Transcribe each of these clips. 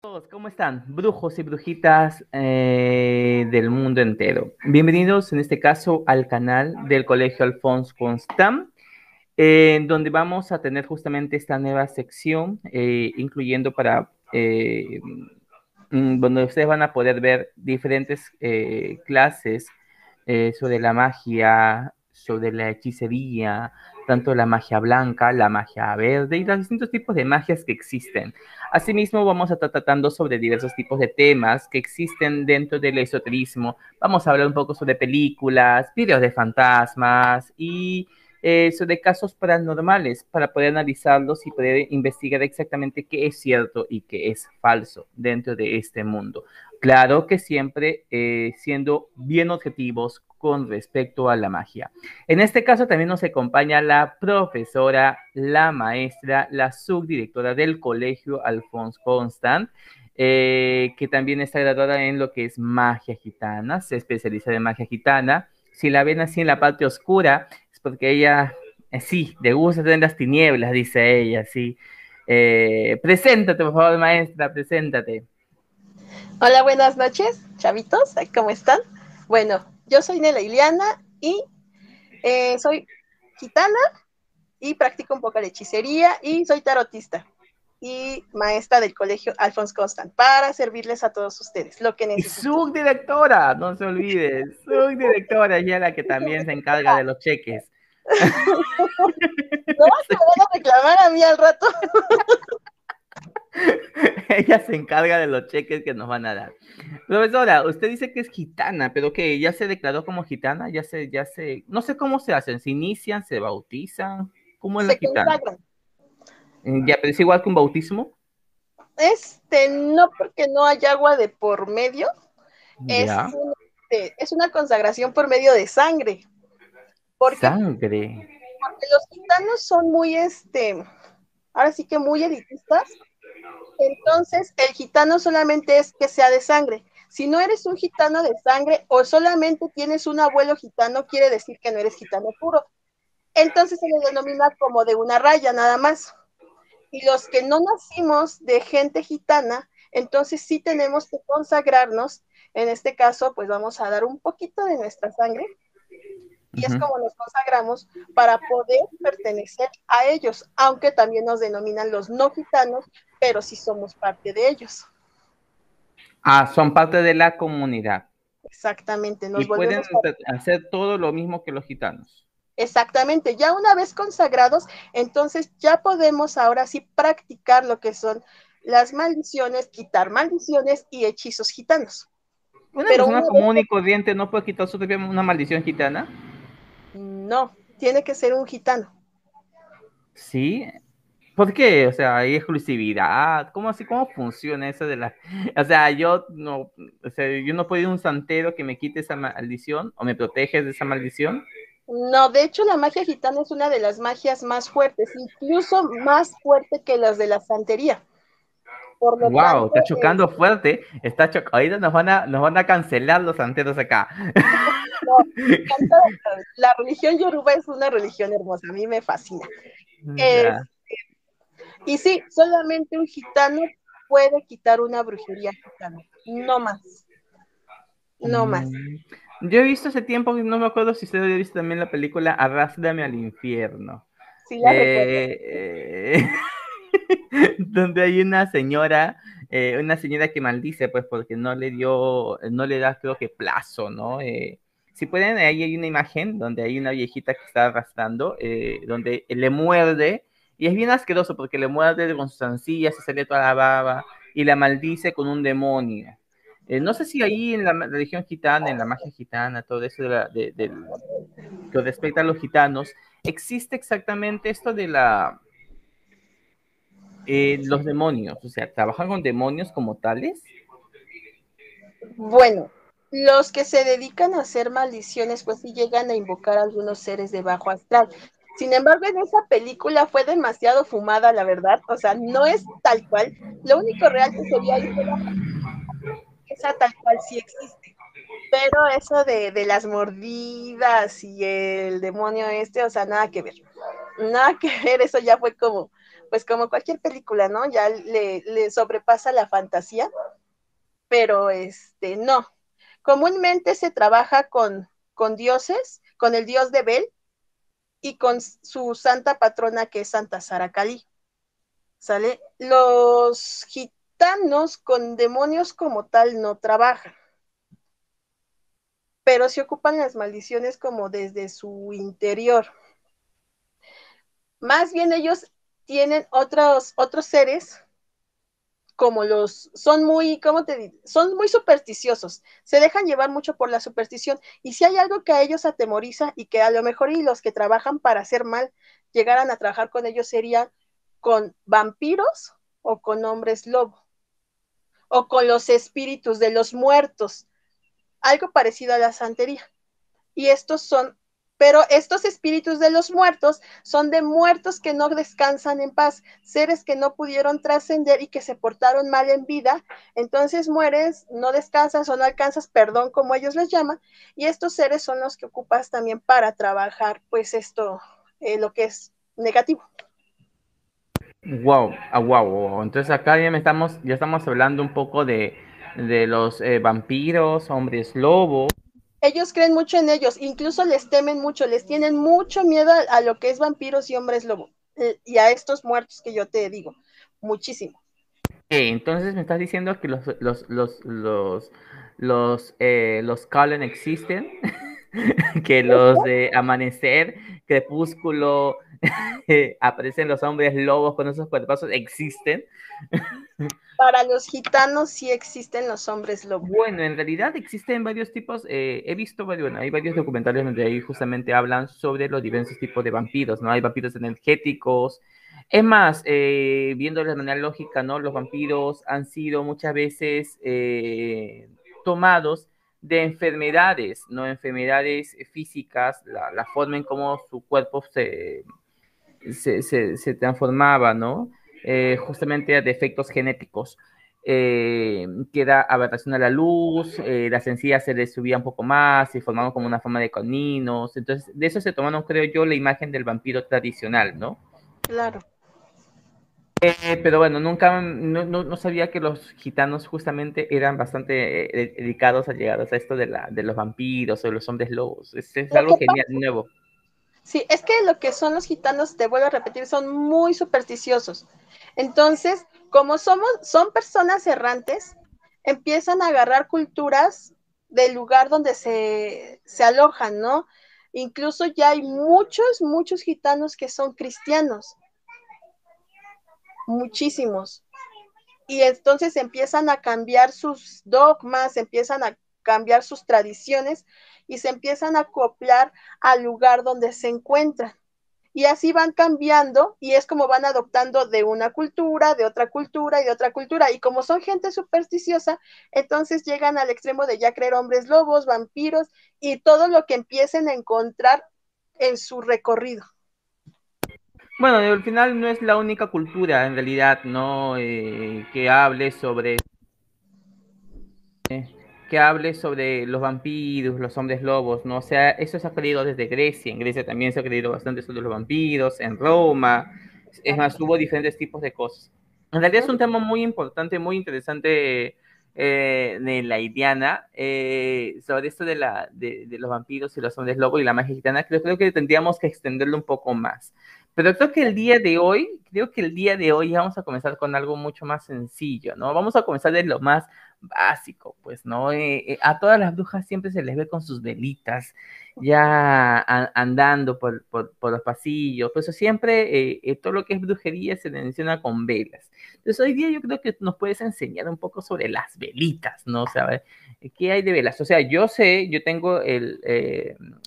¿Cómo están? Brujos y brujitas eh, del mundo entero. Bienvenidos en este caso al canal del Colegio Alfonso Constant, donde vamos a tener justamente esta nueva sección, eh, incluyendo para eh, mm, donde ustedes van a poder ver diferentes clases sobre la magia, sobre la hechicería, tanto la magia blanca, la magia verde y los distintos tipos de magias que existen. Asimismo, vamos a estar tratando sobre diversos tipos de temas que existen dentro del esoterismo. Vamos a hablar un poco sobre películas, videos de fantasmas y eh, sobre casos paranormales para poder analizarlos y poder investigar exactamente qué es cierto y qué es falso dentro de este mundo. Claro que siempre eh, siendo bien objetivos con respecto a la magia. En este caso también nos acompaña la profesora, la maestra, la subdirectora del colegio Alfonso Constant, eh, que también está graduada en lo que es magia gitana, se especializa en magia gitana. Si la ven así en la parte oscura, es porque ella, eh, sí, le gusta tener las tinieblas, dice ella, sí. preséntate, por favor, maestra, preséntate. Hola, buenas noches, chavitos, ¿cómo están? Bueno, yo soy Nela Iliana y eh, soy gitana y practico un poco de hechicería y soy tarotista y maestra del colegio Alphonse Constant para servirles a todos ustedes lo que necesiten. Subdirectora, no se olvide, subdirectora, ya la que también se encarga de los cheques. ¿No vas a reclamar a mí al rato? Ella se encarga de los cheques que nos van a dar. Profesora, usted dice que es gitana, pero que ya se declaró como gitana, ya se, ya se, no sé cómo se hacen, se inician, se bautizan, ¿cómo es la gitana? Mm, ya, pero es igual que un bautismo. Este, no porque no hay agua de por medio, es, este, es una consagración por medio de sangre. sangre. Porque los gitanos son muy, este, ahora sí que muy elitistas entonces, el gitano solamente es que sea de sangre. Si no eres un gitano de sangre o solamente tienes un abuelo gitano, quiere decir que no eres gitano puro. Entonces se le denomina como de una raya nada más. Y los que no nacimos de gente gitana, entonces sí tenemos que consagrarnos. En este caso, pues vamos a dar un poquito de nuestra sangre y es como nos consagramos para poder pertenecer a ellos, aunque también nos denominan los no gitanos, pero sí somos parte de ellos. Ah, son parte de la comunidad. Exactamente. y pueden hacer todo lo mismo que los gitanos. Exactamente, ya una vez consagrados, entonces ya podemos ahora sí practicar lo que son las maldiciones, quitar maldiciones y hechizos gitanos. ¿Una persona común y corriente no puede quitar una maldición gitana? No, tiene que ser un gitano. Sí. ¿Por qué? O sea, hay exclusividad. ¿Cómo así? ¿Cómo funciona eso de la... O sea, yo no, o sea, yo no puedo ir a un santero que me quite esa maldición o me protege de esa maldición. No, de hecho la magia gitana es una de las magias más fuertes, incluso más fuerte que las de la santería. wow, está chocando eh, fuerte. Está cho Ahorita nos van a, nos van a cancelar los santeros acá. la religión yoruba es una religión hermosa, a mí me fascina. Este, y sí, solamente un gitano puede quitar una brujería gitana, no más. No mm. más. Yo he visto hace tiempo, no me acuerdo si usted había visto también la película Arrástrame al infierno. Sí, la eh, donde hay una señora, eh, una señora que maldice, pues porque no le dio, no le da creo que plazo, ¿no? Eh, si pueden, ahí hay una imagen donde hay una viejita que está arrastrando, eh, donde le muerde, y es bien asqueroso porque le muerde con sus ancillas, se sale toda la baba, y la maldice con un demonio. Eh, no sé si ahí en la religión gitana, en la magia gitana, todo eso de, que respecta a los gitanos, existe exactamente esto de la eh, los demonios, o sea, trabajan con demonios como tales. Bueno, los que se dedican a hacer maldiciones, pues sí llegan a invocar a algunos seres de bajo astral. Sin embargo, en esa película fue demasiado fumada, la verdad. O sea, no es tal cual. Lo único real que sería ahí esa tal cual sí existe. Pero eso de, de, las mordidas y el demonio este, o sea, nada que ver. Nada que ver, eso ya fue como pues como cualquier película, ¿no? Ya le, le sobrepasa la fantasía, pero este, no. Comúnmente se trabaja con, con dioses, con el dios de Bel y con su santa patrona que es Santa Sara Cali. ¿Sale? Los gitanos con demonios como tal no trabajan, pero se ocupan las maldiciones como desde su interior. Más bien ellos tienen otros, otros seres como los, son muy, ¿cómo te digo? Son muy supersticiosos, se dejan llevar mucho por la superstición y si hay algo que a ellos atemoriza y que a lo mejor y los que trabajan para hacer mal llegaran a trabajar con ellos serían con vampiros o con hombres lobo o con los espíritus de los muertos, algo parecido a la santería. Y estos son pero estos espíritus de los muertos son de muertos que no descansan en paz, seres que no pudieron trascender y que se portaron mal en vida. Entonces mueres, no descansas o no alcanzas perdón, como ellos les llaman, y estos seres son los que ocupas también para trabajar, pues esto, eh, lo que es negativo. Wow, ah, wow, Entonces acá ya estamos, ya estamos hablando un poco de, los eh, vampiros, hombres lobos ellos creen mucho en ellos, incluso les temen mucho, les tienen mucho miedo a, lo que es vampiros y hombres lobo, eh, y a estos muertos que yo te digo, muchísimo. entonces me estás diciendo que los, los, los, los, los, eh, los Cullen existen, que los de Amanecer, Crepúsculo, aparecen los hombres lobos con esos cuerpazos, existen. Para los gitanos sí existen los hombres lobos. Bueno, en realidad existen varios tipos, eh, he visto, bueno, hay varios documentales donde ahí justamente hablan sobre los diversos tipos de vampiros, ¿no? Hay vampiros energéticos. Es más, eh, viendo de manera lógica, ¿no? Los vampiros han sido muchas veces eh, tomados de enfermedades, ¿no? Enfermedades físicas, la, la forma en cómo su cuerpo se, se, se transformaba, ¿no? Eh, justamente a defectos genéticos. Eh, que da aberración a la luz, eh, las encías se les subía un poco más, se formaban como una forma de coninos, entonces de eso se tomaron, creo yo, la imagen del vampiro tradicional, ¿no? Claro. pero bueno, nunca, no, sabía que los gitanos justamente eran bastante dedicados a llegar a esto de, la, de los vampiros o los hombres lobos. Es, es algo genial, nuevo. Sí, es que lo que son los gitanos, te vuelvo a repetir, son muy supersticiosos. Entonces, como somos, son personas errantes, empiezan a agarrar culturas del lugar donde se, se alojan, ¿no? Incluso ya hay muchos, muchos gitanos que son cristianos. Muchísimos. Y entonces empiezan a cambiar sus dogmas, empiezan a cambiar sus tradiciones y se empiezan a acoplar al lugar donde se encuentran. Y así van cambiando y es como van adoptando de una cultura, de otra cultura y de otra cultura. Y como son gente supersticiosa, entonces llegan al extremo de ya creer hombres lobos, vampiros y todo lo que empiecen a encontrar en su recorrido. Bueno, al final no es la única cultura, en realidad, ¿no? Eh, que hable sobre que hable sobre los vampiros, los hombres lobos, ¿no? O sea, eso se ha creído desde Grecia, en Grecia también se ha creído bastante sobre los vampiros, en Roma, es más, hubo diferentes tipos de cosas. En realidad es un tema muy importante, muy interesante eh, de la Indiana, eh, sobre esto de, la, de, los vampiros y los hombres lobos y la magia gitana, creo, creo que tendríamos que extenderlo un poco más. Pero creo que el día de hoy, creo que el día de hoy vamos a comenzar con algo mucho más sencillo, ¿no? Vamos a comenzar de lo más básico, pues, ¿no? Eh, eh, a todas las brujas siempre se les ve con sus velitas, ya andando por, los pasillos, pues siempre eh, todo lo que es brujería se menciona con velas. Entonces hoy día yo creo que nos puedes enseñar un poco sobre las velitas, ¿no? O sea, ¿qué hay de velas? O sea, yo sé, yo tengo el,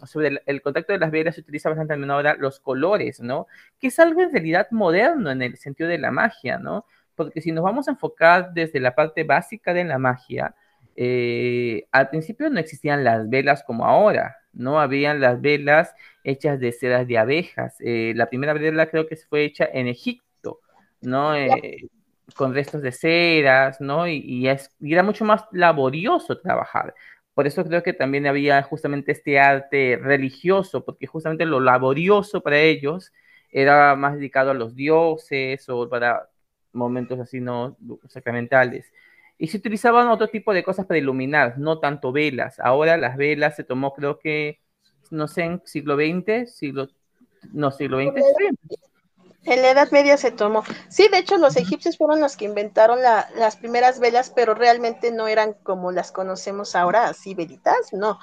sobre el, contacto de las velas se utiliza bastante también ahora los colores, ¿no? Que es algo en realidad moderno en el sentido de la magia, ¿no? Porque si nos vamos a enfocar desde la parte básica de la magia, eh, al principio no existían las velas como ahora, no habían las velas hechas de sedas de abejas. Eh, la primera vela creo que fue hecha en Egipto, ¿no? Eh, con restos de ceras, ¿no? Y, era mucho más laborioso trabajar. Por eso creo que también había justamente este arte religioso, porque justamente lo laborioso para ellos era más dedicado a los dioses o para momentos así no sacramentales. Y se utilizaban otro tipo de cosas para iluminar, no tanto velas. Ahora las velas se tomó, creo que, no sé, en siglo XX, siglo, no, siglo XX. En la Edad Media se tomó. Sí, de hecho los egipcios fueron los que inventaron la, las primeras velas, pero realmente no eran como las conocemos ahora, así velitas, no.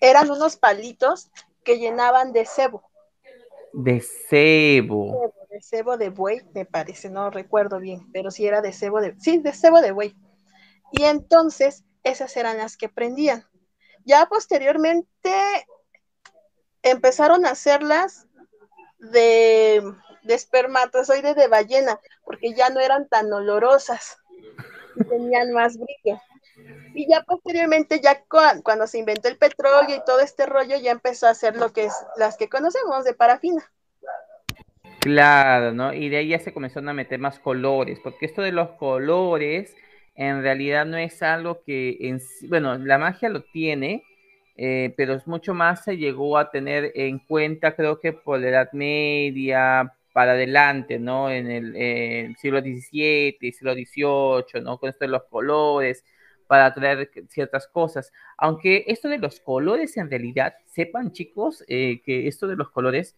Eran unos palitos que llenaban de cebo. De cebo. De cebo de buey, me parece, no recuerdo bien, pero sí era de cebo de, sí, de cebo de buey. Y entonces esas eran las que prendían. Ya posteriormente empezaron a hacerlas de, de espermatozoide de ballena, porque ya no eran tan olorosas, tenían más brillo. Y ya posteriormente, ya cuando se inventó el petróleo y todo este rollo, ya empezó a hacer lo que es las que conocemos de parafina. Claro, ¿no? Y de ahí ya se comenzaron a meter más colores, porque esto de los colores en realidad no es algo que, en, bueno, la magia lo tiene, eh, pero es mucho más se llegó a tener en cuenta, creo que por la Edad Media, para adelante, ¿no? En el, siglo XVII, siglo XVIII, ¿no? Con esto de los colores, para traer ciertas cosas. Aunque esto de los colores, en realidad, sepan chicos, eh, que esto de los colores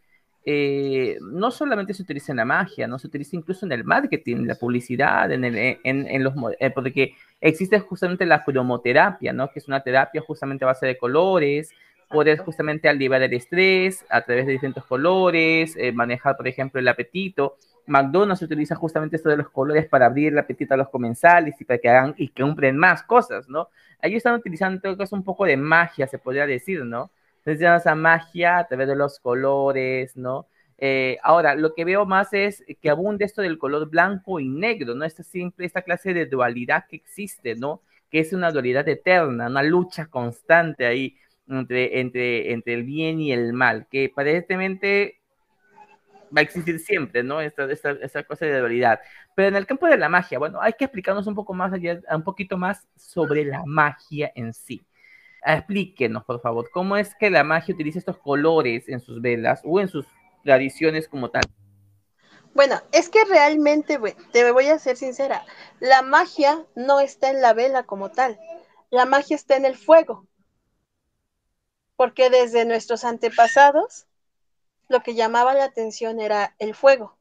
eh, no solamente se utiliza en la magia, no se utiliza incluso en el marketing, en la publicidad, en, el, en, los eh, porque existe justamente la cromoterapia, ¿no? Que es una terapia justamente a base de colores, poder justamente aliviar el estrés a través de distintos colores, eh, manejar, por ejemplo, el apetito. McDonald's utiliza justamente esto de los colores para abrir el apetito a los comensales y para que hagan y que compren más cosas, ¿no? Ahí están utilizando un poco de magia, se podría decir, ¿no? Entonces, esa magia a través de los colores, ¿no? Eh, ahora, lo que veo más es que abunde esto del color blanco y negro, ¿no? Esta simple, esta clase de dualidad que existe, ¿no? Que es una dualidad eterna, una lucha constante ahí entre, entre, entre el bien y el mal, que aparentemente va a existir siempre, ¿no? Esta, esta, esta, cosa de dualidad. Pero en el campo de la magia, bueno, hay que explicarnos un poco más allá, un poquito más sobre la magia en sí. Explíquenos, por favor, cómo es que la magia utiliza estos colores en sus velas o en sus tradiciones como tal. Bueno, es que realmente, te voy a ser sincera, la magia no está en la vela como tal, la magia está en el fuego, porque desde nuestros antepasados lo que llamaba la atención era el fuego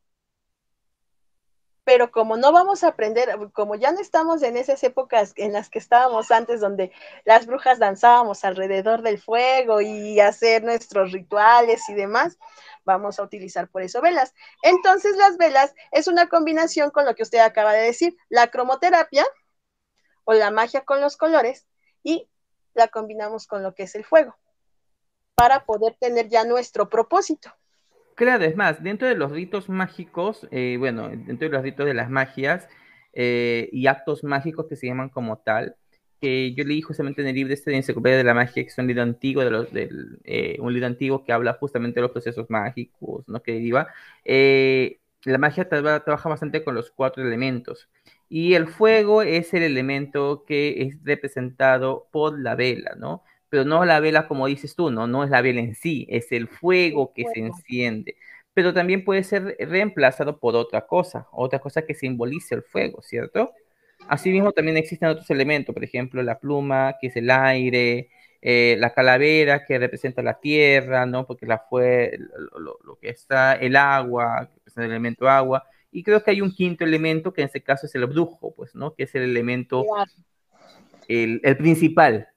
pero como no vamos a aprender, como ya no estamos en esas épocas en las que estábamos antes, donde las brujas danzábamos alrededor del fuego y hacer nuestros rituales y demás, vamos a utilizar por eso velas. Entonces las velas es una combinación con lo que usted acaba de decir, la cromoterapia o la magia con los colores y la combinamos con lo que es el fuego para poder tener ya nuestro propósito. Claro, es más, dentro de los ritos mágicos, eh, bueno, dentro de los ritos de las magias eh, y actos mágicos que se llaman como tal, que yo leí justamente en el libro este de Enciclopedia de la Magia, que es un libro antiguo, de los, del, eh, un libro antiguo que habla justamente de los procesos mágicos, ¿no? Que deriva. la magia trabaja bastante con los cuatro elementos. Y el fuego es el elemento que es representado por la vela, ¿no? Pero no la vela como dices tú, ¿no? No es la vela en sí, es el fuego que se enciende. Pero también puede ser reemplazado por otra cosa, otra cosa que simbolice el fuego, ¿cierto? Asimismo, también existen otros elementos, por ejemplo, la pluma, que es el aire, eh, la calavera, que representa la tierra, ¿no? Porque la fue lo, que está, el agua, que el elemento agua. Y creo que hay un quinto elemento, que en este caso es el brujo, pues, ¿no? Que es el elemento, el, el principal,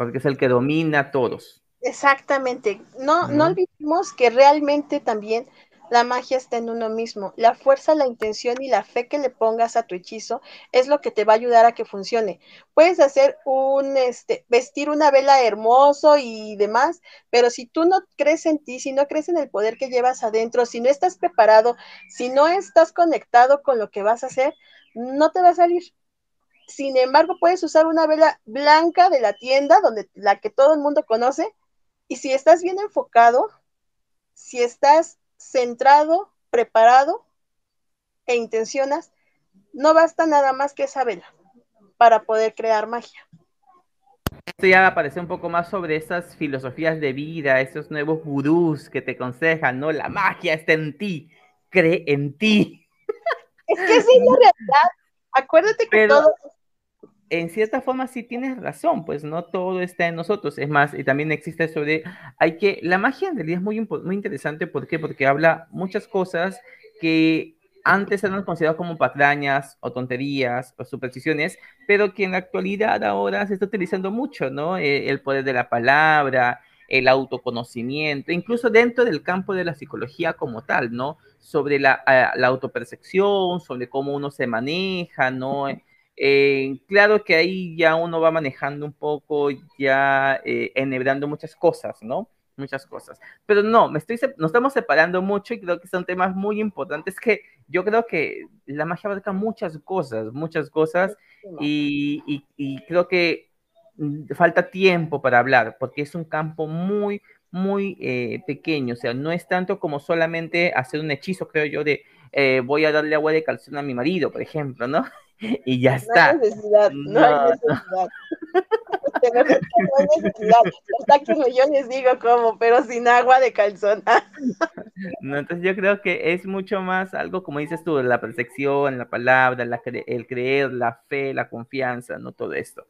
porque es el que domina a todos. Exactamente. No, no olvidemos que realmente también la magia está en uno mismo. La fuerza, la intención y la fe que le pongas a tu hechizo es lo que te va a ayudar a que funcione. Puedes hacer un, este, vestir una vela hermoso y demás, pero si tú no crees en ti, si no crees en el poder que llevas adentro, si no estás preparado, si no estás conectado con lo que vas a hacer, no te va a salir. Sin embargo, puedes usar una vela blanca de la tienda, donde la que todo el mundo conoce, y si estás bien enfocado, si estás centrado, preparado e intencionas, no basta nada más que esa vela para poder crear magia. Esto ya aparece un poco más sobre esas filosofías de vida, esos nuevos gurús que te aconsejan, ¿no? La magia está en ti, cree en ti. Es que esa es la realidad. Acuérdate que todo en cierta forma sí tienes razón, pues no todo está en nosotros. Es más, y también existe sobre, hay que, la magia en realidad es muy, muy interesante, ¿por qué? Porque habla muchas cosas que antes eran consideradas como patrañas o tonterías o supersticiones, pero que en la actualidad ahora se está utilizando mucho, ¿no? Eh, el poder de la palabra, el autoconocimiento, incluso dentro del campo de la psicología como tal, ¿no? Sobre la, la autopercepción, sobre cómo uno se maneja, ¿no? Eh, claro que ahí ya uno va manejando un poco, ya eh, enhebrando muchas cosas, ¿no? Muchas cosas. Pero no, me estoy, nos estamos separando mucho y creo que son temas muy importantes que yo creo que la magia abarca muchas cosas, muchas cosas y, y creo que mm, falta tiempo para hablar porque es un campo muy, muy eh, pequeño, o sea, no es tanto como solamente hacer un hechizo, creo yo, de eh, voy a darle agua de calción a mi marido, por ejemplo, ¿no? Y ya está. No hay necesidad, no, hay necesidad. No. hay necesidad. Que yo les digo cómo, pero sin agua de calzón. no, entonces yo creo que es mucho más algo, como dices tú, la percepción, la palabra, la el creer, la fe, la confianza, no todo esto.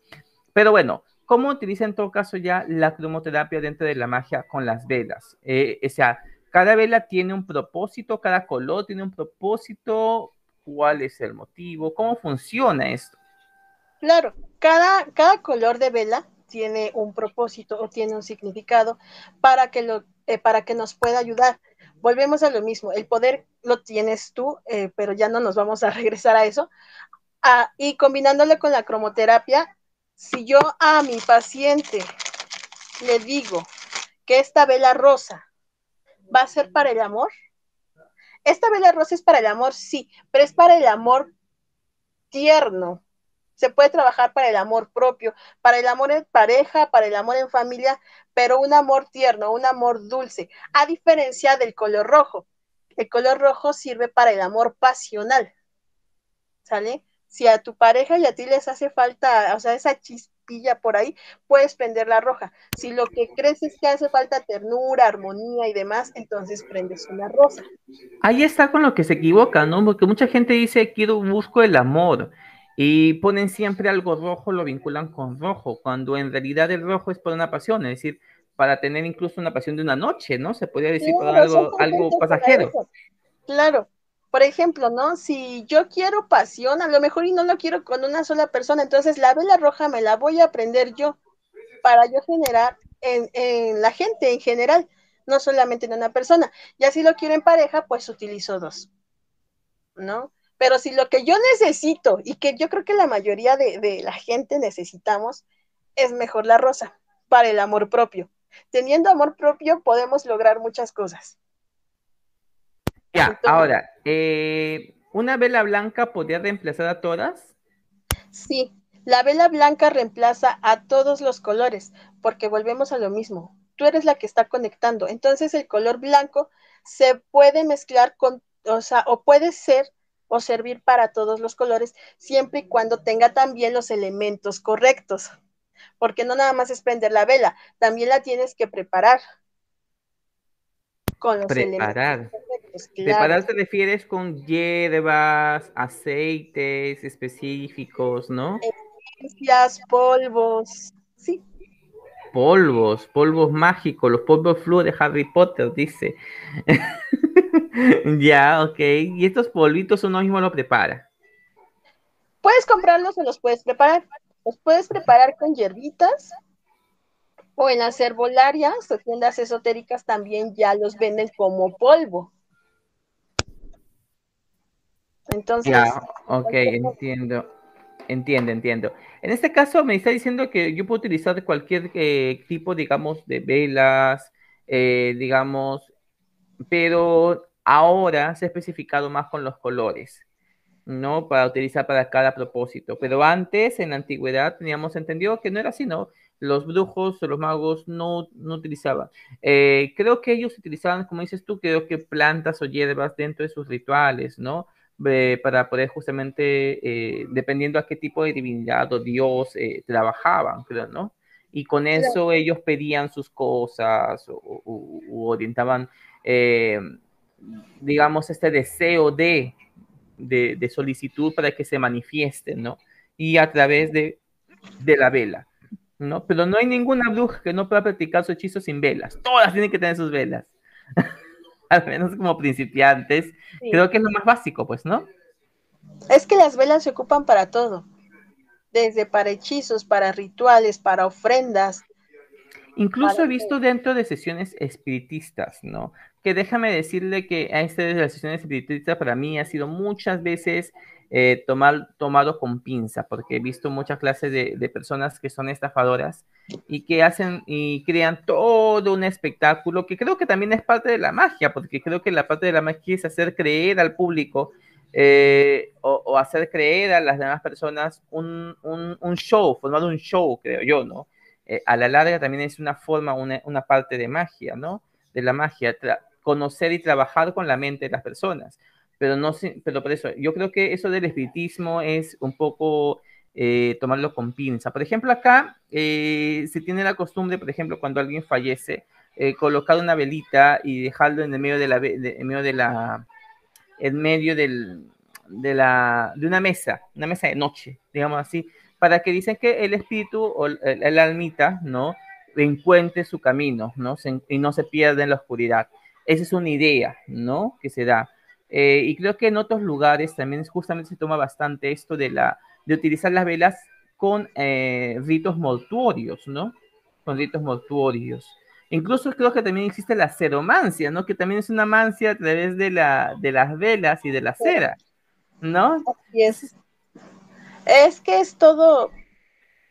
Pero bueno, ¿Cómo utiliza en todo caso ya la cromoterapia dentro de la magia con las velas? Eh, o sea, cada vela tiene un propósito, cada color tiene un propósito. ¿Cuál es el motivo? ¿Cómo funciona esto? Claro, cada, cada color de vela tiene un propósito o tiene un significado para que, lo, eh, para que nos pueda ayudar. Volvemos a lo mismo, el poder lo tienes tú, eh, pero ya no nos vamos a regresar a eso. Ah, y combinándolo con la cromoterapia, si yo a mi paciente le digo que esta vela rosa va a ser para el amor, esta vela rosa es para el amor, sí, pero es para el amor tierno. Se puede trabajar para el amor propio, para el amor en pareja, para el amor en familia, pero un amor tierno, un amor dulce, a diferencia del color rojo. El color rojo sirve para el amor pasional. ¿Sale? si a tu pareja y a ti les hace falta, o sea, esa por ahí, puedes prender la roja. Si lo que crees es que hace falta ternura, armonía y demás, entonces prendes una rosa. Ahí está con lo que se equivoca, ¿no? Porque mucha gente dice, quiero, busco el amor. Y ponen siempre algo rojo, lo vinculan con rojo, cuando en realidad el rojo es por una pasión, es decir, para tener incluso una pasión de una noche, ¿no? Se podría decir por algo, algo pasajero. Claro, por ejemplo, ¿no? Si yo quiero pasión, a lo mejor y no lo quiero con una sola persona, entonces la vela roja me la voy a aprender yo para yo generar en, en la gente en general, no solamente en una persona. Ya si lo quiero en pareja, pues utilizo dos, ¿no? Pero si lo que yo necesito y que yo creo que la mayoría de, de la gente necesitamos es mejor la rosa para el amor propio. Teniendo amor propio podemos lograr muchas cosas. Ya, ahora, eh, ¿una vela blanca podría reemplazar a todas? Sí, la vela blanca reemplaza a todos los colores, porque volvemos a lo mismo. Tú eres la que está conectando. Entonces el color blanco se puede mezclar con, o sea, o puede ser o servir para todos los colores, siempre y cuando tenga también los elementos correctos. Porque no nada más es prender la vela, también la tienes que preparar con los preparar. Preparar te refieres con hierbas, aceites específicos, ¿no? Esencias, polvos, sí. Polvos, polvos mágicos, los polvos flu de Harry Potter, dice. ya, ok. ¿Y estos polvitos uno mismo lo prepara? Puedes comprarlos o los puedes preparar. Los puedes preparar con hierbitas, o en las herbolarias o tiendas esotéricas también ya los venden como polvo. Entonces. Ya, ok, entiendo. Entiendo, entiendo. En este caso me está diciendo que yo puedo utilizar cualquier eh, tipo, digamos, de velas, eh, digamos, pero ahora se ha especificado más con los colores, ¿no? Para utilizar para cada propósito. Pero antes, en la antigüedad, teníamos entendido que no era así, ¿no? los brujos o los magos no, no utilizaban. Eh, creo que ellos utilizaban, como dices tú, creo que plantas o hierbas dentro de sus rituales, ¿no? Para poder justamente, eh, dependiendo a qué tipo de divinidad o dios eh, trabajaban, creo, ¿no? Y con eso ellos pedían sus cosas o, orientaban, eh, digamos, este deseo de, de, solicitud para que se manifiesten, ¿no? Y a través de, de la vela. ¿no? Pero no hay ninguna bruja que no pueda practicar su hechizo sin velas. Todas tienen que tener sus velas. Al menos como principiantes. Creo que es lo más básico, pues, ¿no? Es que las velas se ocupan para todo. Desde para hechizos, para rituales, para ofrendas. Incluso he visto dentro de sesiones espiritistas, ¿no? Que déjame decirle que a este de las sesiones espiritistas para mí ha sido muchas veces eh, tomar, tomado con pinza, porque he visto muchas clases de, personas que son estafadoras y que hacen y crean todo un espectáculo que creo que también es parte de la magia, porque creo que la parte de la magia es hacer creer al público eh, o, hacer creer a las demás personas un, un, show, formar un show, creo yo, ¿no? Eh, a la larga también es una forma, una, una parte de magia, ¿no? De la magia, conocer y trabajar con la mente de las personas pero no pero por eso, yo creo que eso del espiritismo es un poco eh, tomarlo con pinza. Por ejemplo, acá eh, se tiene la costumbre, por ejemplo, cuando alguien fallece, eh, colocar una velita y dejarlo en el medio de la, en medio de la, en medio del, de la, de una mesa, una mesa de noche, digamos así, para que dicen que el espíritu o el, almita, ¿no? encuentre su camino, ¿no? y no se pierda en la oscuridad. Esa es una idea, ¿no? Que se da. Eh, y creo que en otros lugares también justamente se toma bastante esto de, la, de utilizar las velas con eh, ritos mortuorios, ¿no? Con ritos mortuorios. Incluso creo que también existe la ceromancia, ¿no? Que también es una mancia a través de, la, de las velas y de la cera, ¿no? es. Es que es todo,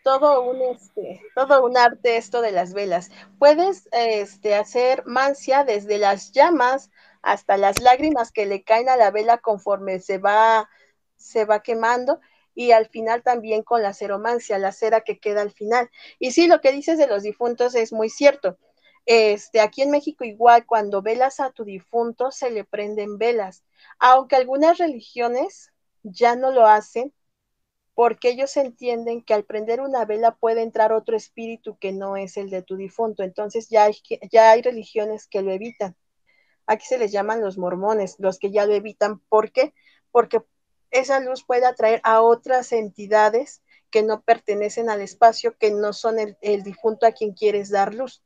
todo un este, todo un arte esto de las velas. Puedes este, hacer mancia desde las llamas hasta las lágrimas que le caen a la vela conforme se va, se va quemando y al final también con la ceromancia, la cera que queda al final. Y sí, lo que dices de los difuntos es muy cierto. Este, aquí en México igual cuando velas a tu difunto se le prenden velas, aunque algunas religiones ya no lo hacen porque ellos entienden que al prender una vela puede entrar otro espíritu que no es el de tu difunto. Entonces ya hay, ya hay religiones que lo evitan. Aquí se les llaman los mormones, los que ya lo evitan. ¿Por qué? Porque esa luz puede atraer a otras entidades que no pertenecen al espacio, que no son el, difunto a quien quieres dar luz.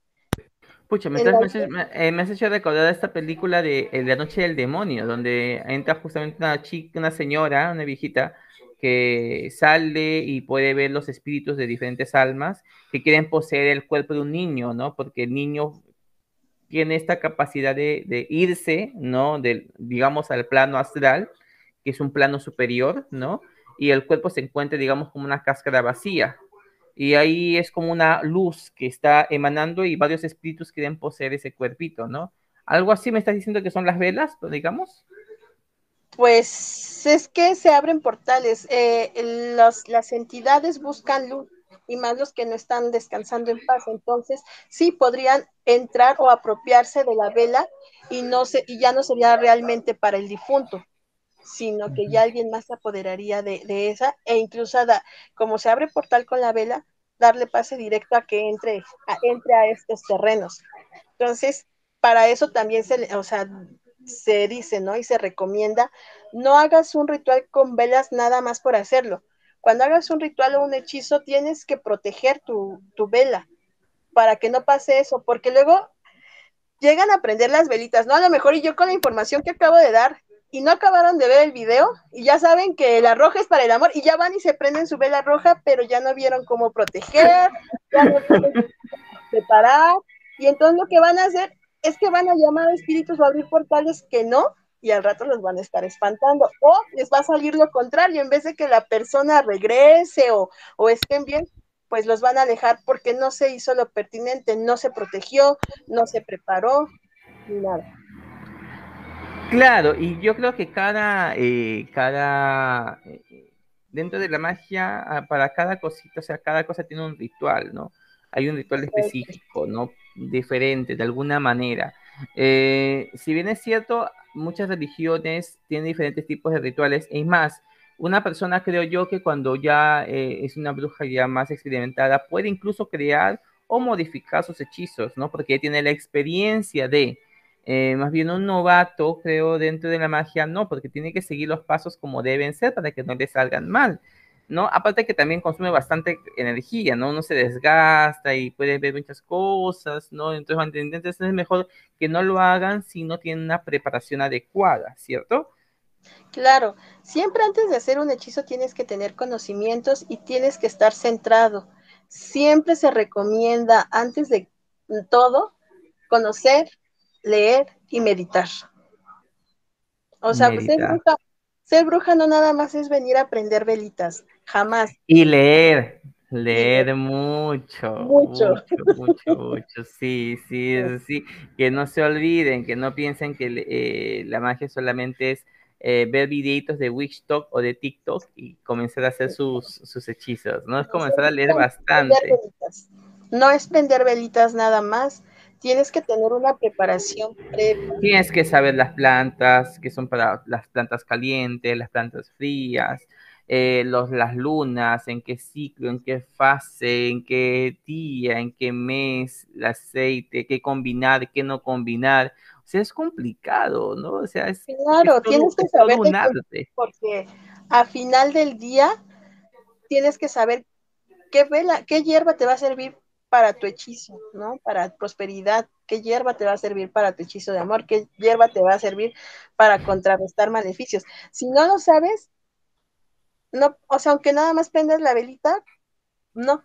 Pucha, me, has, eh, hecho recordar esta película de La Noche del Demonio, donde entra justamente una chica, una señora, una viejita, que sale y puede ver los espíritus de diferentes almas que quieren poseer el cuerpo de un niño, ¿no? Porque el niño tiene esta capacidad de, irse, ¿no? Digamos, al plano astral, que es un plano superior, ¿no? Y el cuerpo se encuentra, digamos, como una cáscara vacía. Y ahí es como una luz que está emanando y varios espíritus quieren poseer ese cuerpito, ¿no? Algo así me estás diciendo que son las velas, digamos. Pues es que se abren portales. Eh, las entidades buscan luz y más los que no están descansando en paz. Entonces, sí podrían entrar o apropiarse de la vela y, no se, y ya no sería realmente para el difunto, sino que ya alguien más se apoderaría de, esa e incluso, como se abre portal con la vela, darle pase directo a que entre a, entre a estos terrenos. Entonces, para eso también se, o sea, se dice, ¿no? Y se recomienda, no hagas un ritual con velas nada más por hacerlo cuando hagas un ritual o un hechizo, tienes que proteger tu, vela para que no pase eso, porque luego llegan a prender las velitas, ¿no? A lo mejor y yo con la información que acabo de dar y no acabaron de ver el video y ya saben que la roja es para el amor y ya van y se prenden su vela roja, pero ya no vieron cómo proteger, ya no preparar y entonces lo que van a hacer es que van a llamar a espíritus o abrir portales que no y al rato los van a estar espantando. O les va a salir lo contrario, en vez de que la persona regrese o, estén bien, pues los van a alejar porque no se hizo lo pertinente, no se protegió, no se preparó, ni nada. Claro, y yo creo que cada, eh, cada, eh, dentro de la magia, ah, para cada cosita, o sea, cada cosa tiene un ritual, ¿no? Hay un ritual específico, ¿no? Diferente, de alguna manera. Eh, si bien es cierto, muchas religiones tienen diferentes tipos de rituales, y más, una persona creo yo que cuando ya eh, es una bruja ya más experimentada puede incluso crear o modificar sus hechizos, ¿no? Porque tiene la experiencia de, eh, más bien un novato, creo, dentro de la magia, no, porque tiene que seguir los pasos como deben ser para que no le salgan mal. ¿No? Aparte que también consume bastante energía, ¿no? Uno se desgasta y puede ver muchas cosas, ¿no? Entonces, entonces es mejor que no lo hagan si no tienen una preparación adecuada, ¿cierto? Claro, siempre antes de hacer un hechizo tienes que tener conocimientos y tienes que estar centrado. Siempre se recomienda, antes de todo, conocer, leer y meditar. O sea, pues, ser bruja no nada más es venir a prender velitas, jamás. Y leer, leer mucho, mucho, mucho, mucho, sí, sí, sí, que no se olviden, que no piensen que eh, la magia solamente es eh, ver videitos de Witchtalk o de TikTok y comenzar a hacer sus, sus hechizos, ¿no? Es comenzar a leer bastante. No es prender velitas nada más, tienes que tener una preparación previa. Tienes que saber las plantas, que son para las plantas calientes, las plantas frías, eh, los, las lunas, en qué ciclo, en qué fase, en qué día, en qué mes, el aceite, qué combinar, qué no combinar. O sea, es complicado, ¿no? O sea, es. Claro, tienes que saber. porque a final del día tienes que saber qué vela, qué hierba te va a servir para tu hechizo, ¿no? Para prosperidad, qué hierba te va a servir para tu hechizo de amor, qué hierba te va a servir para contrarrestar maleficios. Si no lo sabes, no, o sea, aunque nada más prendas la velita, no,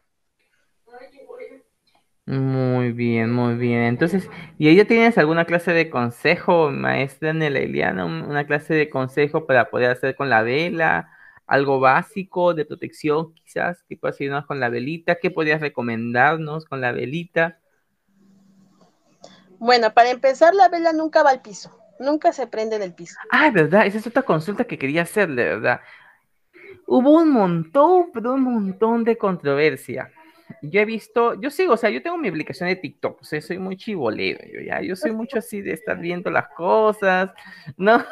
muy bien, muy bien. Entonces, ¿y ella tienes alguna clase de consejo, maestra Nela Eliana? Una clase de consejo para poder hacer con la vela, algo básico de protección, quizás, que puedas ayudarnos con la velita. ¿Qué podrías recomendarnos con la velita? Bueno, para empezar, la vela nunca va al piso, nunca se prende en el piso. Ah, verdad, esa es otra consulta que quería hacerle, ¿verdad? Hubo un montón, pero un montón de controversia yo he visto, yo sigo, o sea, yo tengo mi aplicación de TikTok, o sea, soy muy chivolero, yo ya, yo soy mucho así de estar viendo las cosas, ¿no?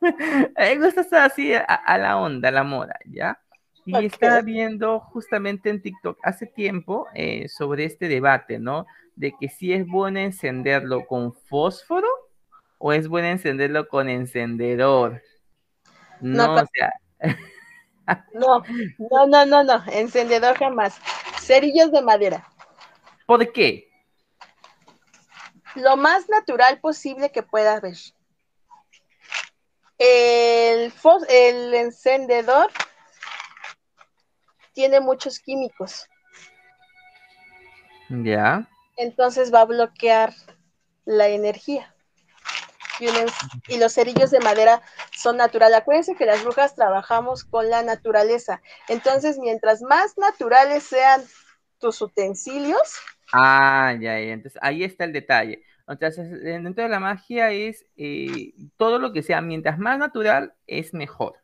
me gusta estar así a, la onda, a la moda, ¿ya? Y estaba viendo justamente en TikTok hace tiempo eh, sobre este debate, ¿no? De que si es bueno encenderlo con fósforo o es bueno encenderlo con encendedor. No, o sea... no, no, no, no, no, encendedor jamás. Cerillos de madera. ¿Por qué? Lo más natural posible que puedas ver. El, el encendedor tiene muchos químicos. Ya. Entonces va a bloquear la energía. Y, los cerillos de madera son naturales. Acuérdense que las brujas trabajamos con la naturaleza. Entonces, mientras más naturales sean tus utensilios. Ah, ya, ya. Entonces ahí está el detalle. Entonces, dentro de la magia es eh, todo lo que sea, mientras más natural, es mejor.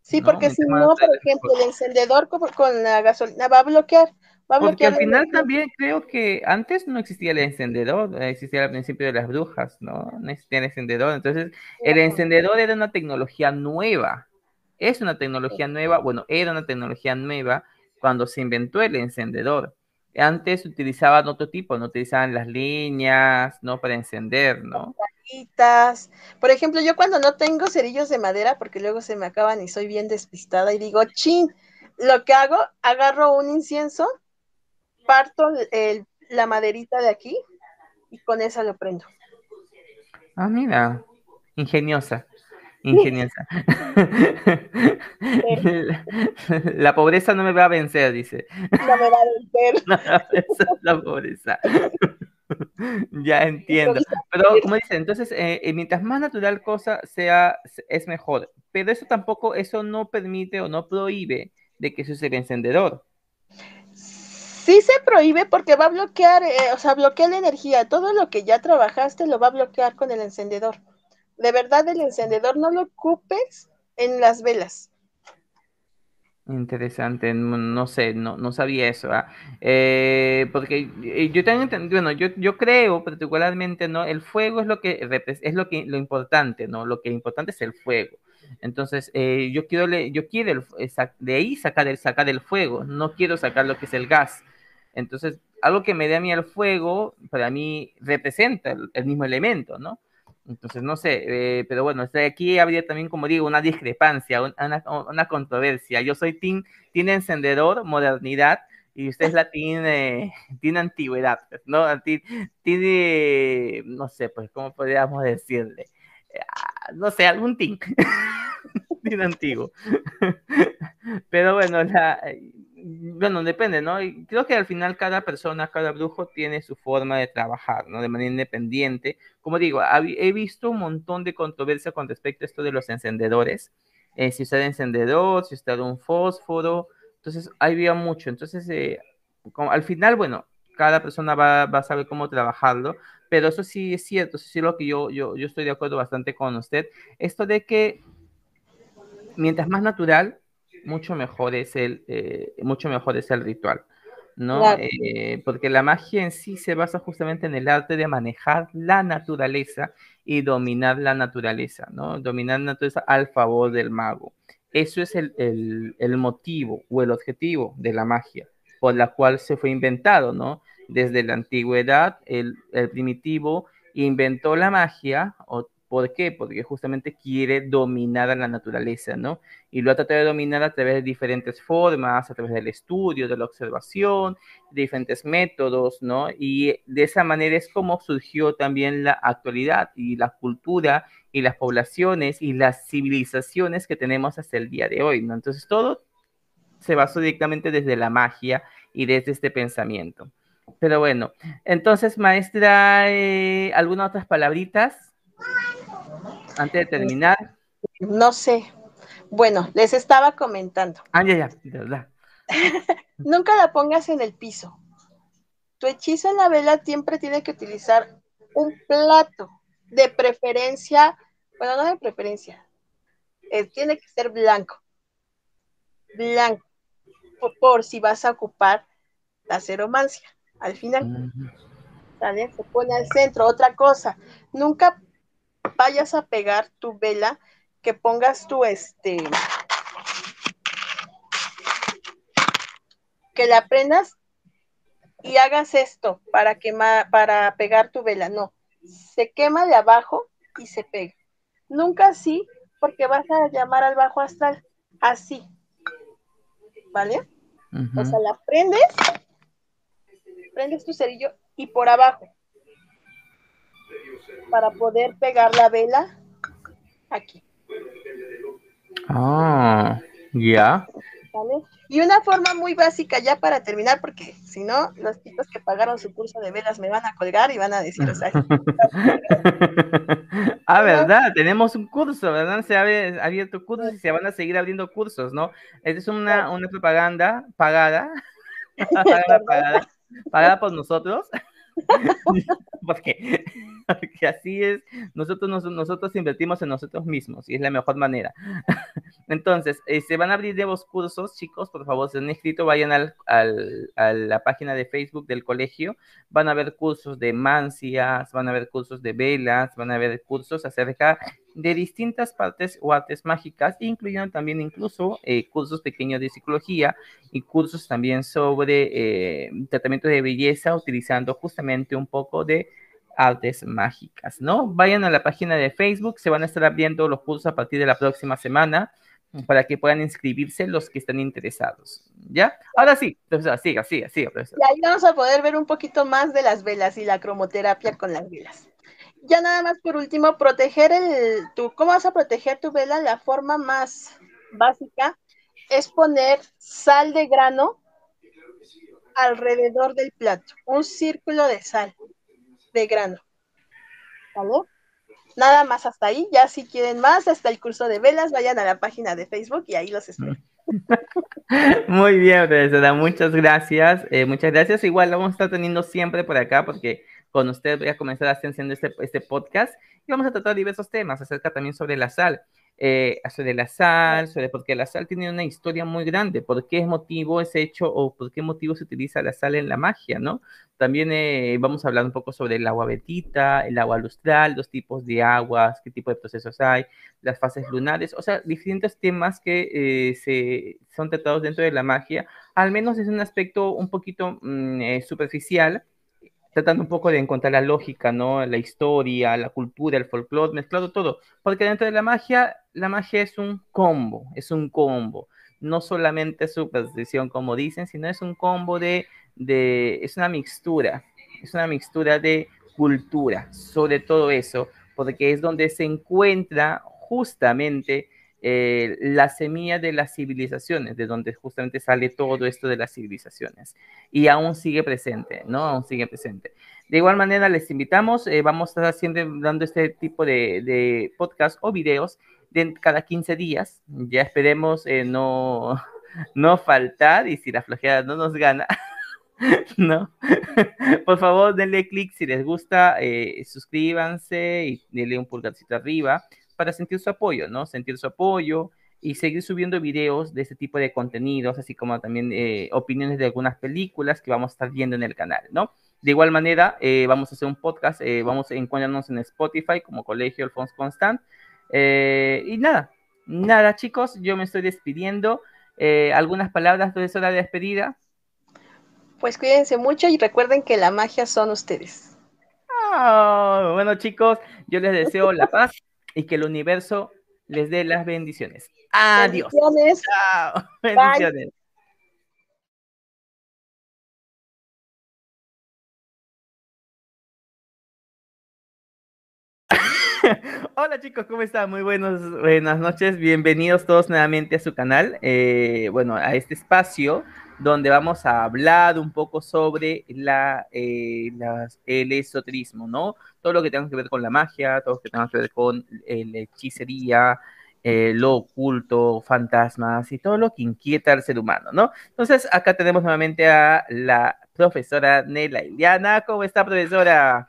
Sí, porque si no, por ejemplo, el encendedor con, la gasolina va a bloquear. Porque al final también creo que antes no existía el encendedor, existía al principio de las brujas, ¿no? No existía el encendedor. Entonces, el encendedor era una tecnología nueva. Es una tecnología nueva, bueno, era una tecnología nueva cuando se inventó el encendedor. Antes utilizaban otro tipo, no utilizaban las líneas, ¿no? Para encender, ¿no? Por ejemplo, yo cuando no tengo cerillos de madera, porque luego se me acaban y soy bien despistada y digo, chin, lo que hago, agarro un incienso, parto la maderita de aquí y con esa lo prendo. Ah, mira, ingeniosa ingeniosa. La, pobreza no me va a vencer, dice. No me va a vencer. la pobreza. ya entiendo. Pero como dice, entonces, eh, eh, mientras más natural cosa sea, es mejor. Pero eso tampoco, eso no permite o no prohíbe de que sea el encendedor. Sí se prohíbe porque va a bloquear, eh, o sea, bloquea la energía. Todo lo que ya trabajaste lo va a bloquear con el encendedor de verdad el encendedor no lo ocupes en las velas. Interesante, no, sé, no, no sabía eso. ¿ah? Eh, porque eh, yo tengo bueno, yo, yo creo particularmente, ¿no? El fuego es lo que es lo que lo importante, ¿no? Lo que es importante es el fuego. Entonces, eh, yo quiero, yo quiero de ahí sacar el, sacar el fuego, no quiero sacar lo que es el gas. Entonces, algo que me dé a mí el fuego, para mí representa el, mismo elemento, ¿no? Entonces, no sé, eh, pero bueno, aquí habría también, como digo, una discrepancia, una, una controversia. Yo soy team, team encendedor, modernidad, y usted es la tiene, tiene antigüedad, pues, ¿no? Tiene, no sé, pues, ¿cómo podríamos decirle? Ah, no sé, algún team. tiene antiguo. Pero bueno, la, bueno, depende, ¿no? Creo que al final cada persona, cada brujo tiene su forma de trabajar, ¿no? De manera independiente. Como digo, he visto un montón de controversia con respecto a esto de los encendedores. Eh, si usted encendedor, si usted un fósforo, entonces, había mucho. Entonces, eh, como, al final, bueno, cada persona va, a saber cómo trabajarlo, pero eso sí es cierto, sí es lo que yo, yo, yo estoy de acuerdo bastante con usted. Esto de que mientras más natural, mucho mejor es el, eh, mucho mejor es el ritual. ¿no? Eh, porque la magia en sí se basa justamente en el arte de manejar la naturaleza y dominar la naturaleza, ¿no? Dominar la naturaleza al favor del mago. Eso es el, motivo o el objetivo de la magia, por la cual se fue inventado, ¿no? Desde la antigüedad, el, primitivo inventó la magia, o, ¿por qué? Porque justamente quiere dominar a la naturaleza, ¿no? Y lo ha tratado de dominar a través de diferentes formas, a través del estudio, de la observación, de diferentes métodos, ¿no? Y de esa manera es como surgió también la actualidad y la cultura y las poblaciones y las civilizaciones que tenemos hasta el día de hoy, ¿no? Entonces todo se basó directamente desde la magia y desde este pensamiento. Pero bueno, entonces, maestra, eh, ¿algunas otras palabritas antes de terminar? No sé. Bueno, les estaba comentando. Ah, ya, ya, de verdad. Nunca la pongas en el piso. Tu hechizo en la vela siempre tiene que utilizar un plato, de preferencia bueno, no de preferencia. Eh, tiene que ser blanco. Blanco. Por, si vas a ocupar la ceromancia. Al final. ¿Sale? Se pone al centro. Otra cosa. Nunca vayas a pegar tu vela. Que pongas tu este. Que la prendas y hagas esto para quemar, para pegar tu vela. No. Se quema de abajo y se pega. Nunca así, porque vas a llamar al bajo astral. Así. ¿Vale? O sea, la prendes, prendes tu cerillo y por abajo. Para poder pegar la vela aquí. Ah, ya. Y una forma muy básica ya para terminar, porque si no, los chicos que pagaron su curso de velas me van a colgar y van a decir, o sea, ah, verdad, tenemos un curso, ¿verdad? Se ha abierto cursos y se van a seguir abriendo cursos, ¿no? Esta es una, una propaganda pagada, pagada, pagada, pagada por nosotros. porque, porque, así es, nosotros, nosotros invertimos en nosotros mismos y es la mejor manera. Entonces, eh, se van a abrir nuevos cursos, chicos, por favor, si han inscrito, vayan al, al, a la página de Facebook del colegio, van a ver cursos de mancias, van a ver cursos de velas, van a ver cursos acerca de distintas partes o artes mágicas, incluyendo también incluso eh, cursos pequeños de psicología y cursos también sobre eh, tratamiento de belleza utilizando justamente un poco de artes mágicas, ¿no? Vayan a la página de Facebook, se van a estar abriendo los cursos a partir de la próxima semana para que puedan inscribirse los que están interesados. ¿Ya? Ahora sí, profesora, siga, siga, siga, Y ahí vamos a poder ver un poquito más de las velas y la cromoterapia con las velas ya nada más por último, proteger el, tu, ¿cómo vas a proteger tu vela? La forma más básica es poner sal de grano alrededor del plato, un círculo de sal de grano. ¿Vale? Nada más hasta ahí, ya si quieren más, hasta el curso de velas, vayan a la página de Facebook y ahí los espero. Muy bien, profesora, muchas gracias. Eh, muchas gracias. Igual lo vamos a estar teniendo siempre por acá porque con usted voy a comenzar haciendo este, este podcast y vamos a tratar diversos temas acerca también sobre la sal. Eh, sobre la sal, sobre porque la sal tiene una historia muy grande, por qué es motivo ese hecho o por qué motivo se utiliza la sal en la magia, ¿no? También eh, vamos a hablar un poco sobre el agua betita, el agua lustral, los tipos de aguas, qué tipo de procesos hay, las fases lunares, o sea, diferentes temas que eh, se, son tratados dentro de la magia, al menos es un aspecto un poquito mm, superficial, tratando un poco de encontrar la lógica, ¿no? La historia, la cultura, el folclore, mezclado todo. Porque dentro de la magia, la magia es un combo, es un combo. No solamente superstición, como dicen, sino es un combo de, de, es una mixtura, es una mixtura de cultura, sobre todo eso, porque es donde se encuentra justamente eh, la semilla de las civilizaciones, de donde justamente sale todo esto de las civilizaciones. Y aún sigue presente, ¿no? Aún sigue presente. De igual manera, les invitamos, eh, vamos a estar siempre dando este tipo de, de podcast o videos de cada 15 días. Ya esperemos eh, no, no faltar y si la flojera no nos gana. ¿no? Por favor, denle clic si les gusta, suscríbanse y denle un pulgarcito arriba para sentir su apoyo, ¿no? Sentir su apoyo y seguir subiendo videos de este tipo de contenidos, así como también eh, opiniones de algunas películas que vamos a estar viendo en el canal, ¿no? De igual manera, eh, vamos a hacer un podcast, eh, vamos a encontrarnos en Spotify como Colegio Alfonso Constant. Y nada, nada chicos, yo me estoy despidiendo. ¿Algunas palabras, profesora, de despedida? Pues cuídense mucho y recuerden que la magia son ustedes. Ah, bueno chicos, yo les deseo la paz y que el universo les dé las bendiciones. Adiós. Bendiciones. Chao. Bendiciones. Hola chicos, ¿cómo están? Muy buenos, buenas noches, bienvenidos todos nuevamente a su canal, eh, bueno, a este espacio donde vamos a hablar un poco sobre la, eh, el esoterismo, ¿no? Todo lo que tenga que ver con la magia, todo lo que tenga que ver con la hechicería, eh, lo oculto, fantasmas y todo lo que inquieta al ser humano, ¿no? Entonces, acá tenemos nuevamente a la profesora Nela Iliana. ¿Cómo está, profesora?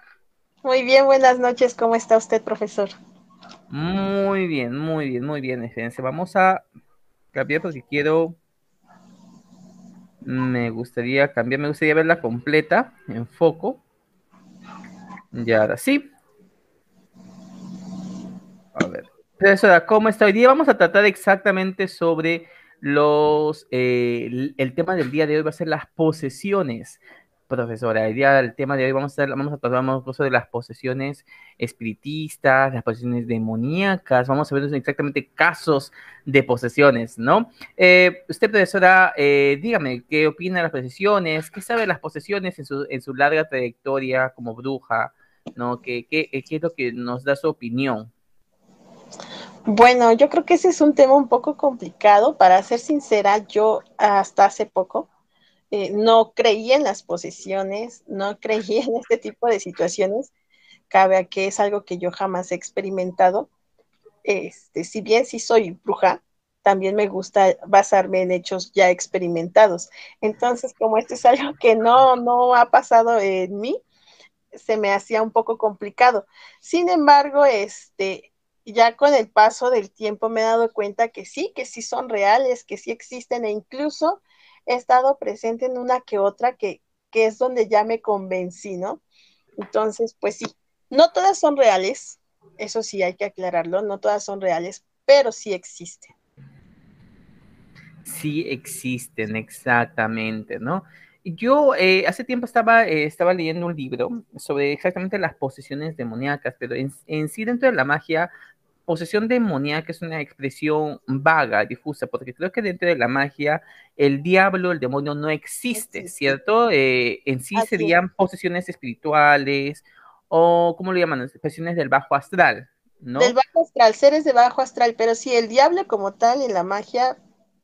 Muy bien, buenas noches. ¿Cómo está usted, profesor? Muy bien, muy bien, muy bien. Fíjense, vamos a cambiar porque quiero me gustaría cambiar, me gustaría verla completa en foco. Y ahora sí. A ver. Profesora, ¿cómo está hoy día? Vamos a tratar exactamente sobre los. Eh, el tema del día de hoy va a ser las posesiones profesora. El día del tema de hoy vamos a, vamos a tratar de las posesiones espiritistas, las posesiones demoníacas, vamos a ver exactamente casos de posesiones, ¿no? Eh, usted, profesora, eh, dígame, ¿qué opina de las posesiones? ¿Qué sabe de las posesiones en su, en su larga trayectoria como bruja? ¿No? ¿Qué, qué, qué es lo que nos da su opinión? Bueno, yo creo que ese es un tema un poco complicado. Para ser sincera, yo hasta hace poco eh, no creía en las posesiones, no creía en este tipo de situaciones. Cabe a que es algo que yo jamás he experimentado. Este, si bien sí soy bruja, también me gusta basarme en hechos ya experimentados. Entonces, como esto es algo que no, no ha pasado en mí, se me hacía un poco complicado. Sin embargo, este, ya con el paso del tiempo me he dado cuenta que sí, que sí son reales, que sí existen e incluso he estado presente en una que otra que, es donde ya me convencí, ¿no? Entonces, pues sí, no todas son reales, eso sí hay que aclararlo, no todas son reales, pero sí existen. Sí existen, exactamente, ¿no? Yo eh, hace tiempo estaba, eh, estaba leyendo un libro sobre exactamente las posesiones demoníacas, pero en, sí dentro de la magia posesión demoníaca es una expresión vaga, difusa, porque creo que dentro de la magia el diablo, el demonio no existe, ¿cierto? Eh, en sí serían posesiones espirituales o, ¿cómo lo llaman? Posesiones del bajo astral, ¿no? Del bajo astral, seres de bajo astral, pero sí, el diablo como tal en la magia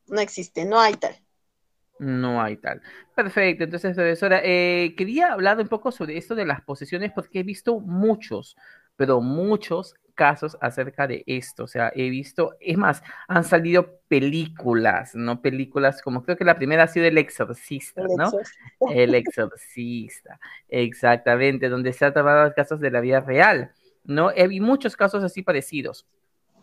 no existe, no hay tal. No hay tal. Perfecto, entonces, profesora, eh, quería hablar un poco sobre esto de las posesiones porque he visto muchos, pero muchos casos acerca de esto. O sea, he visto, es más, han salido películas, ¿no? Películas como creo que la primera ha sido El Exorcista, ¿no? El Exorcista, exactamente, donde se han tomado casos de la vida real, ¿no? He visto muchos casos así parecidos.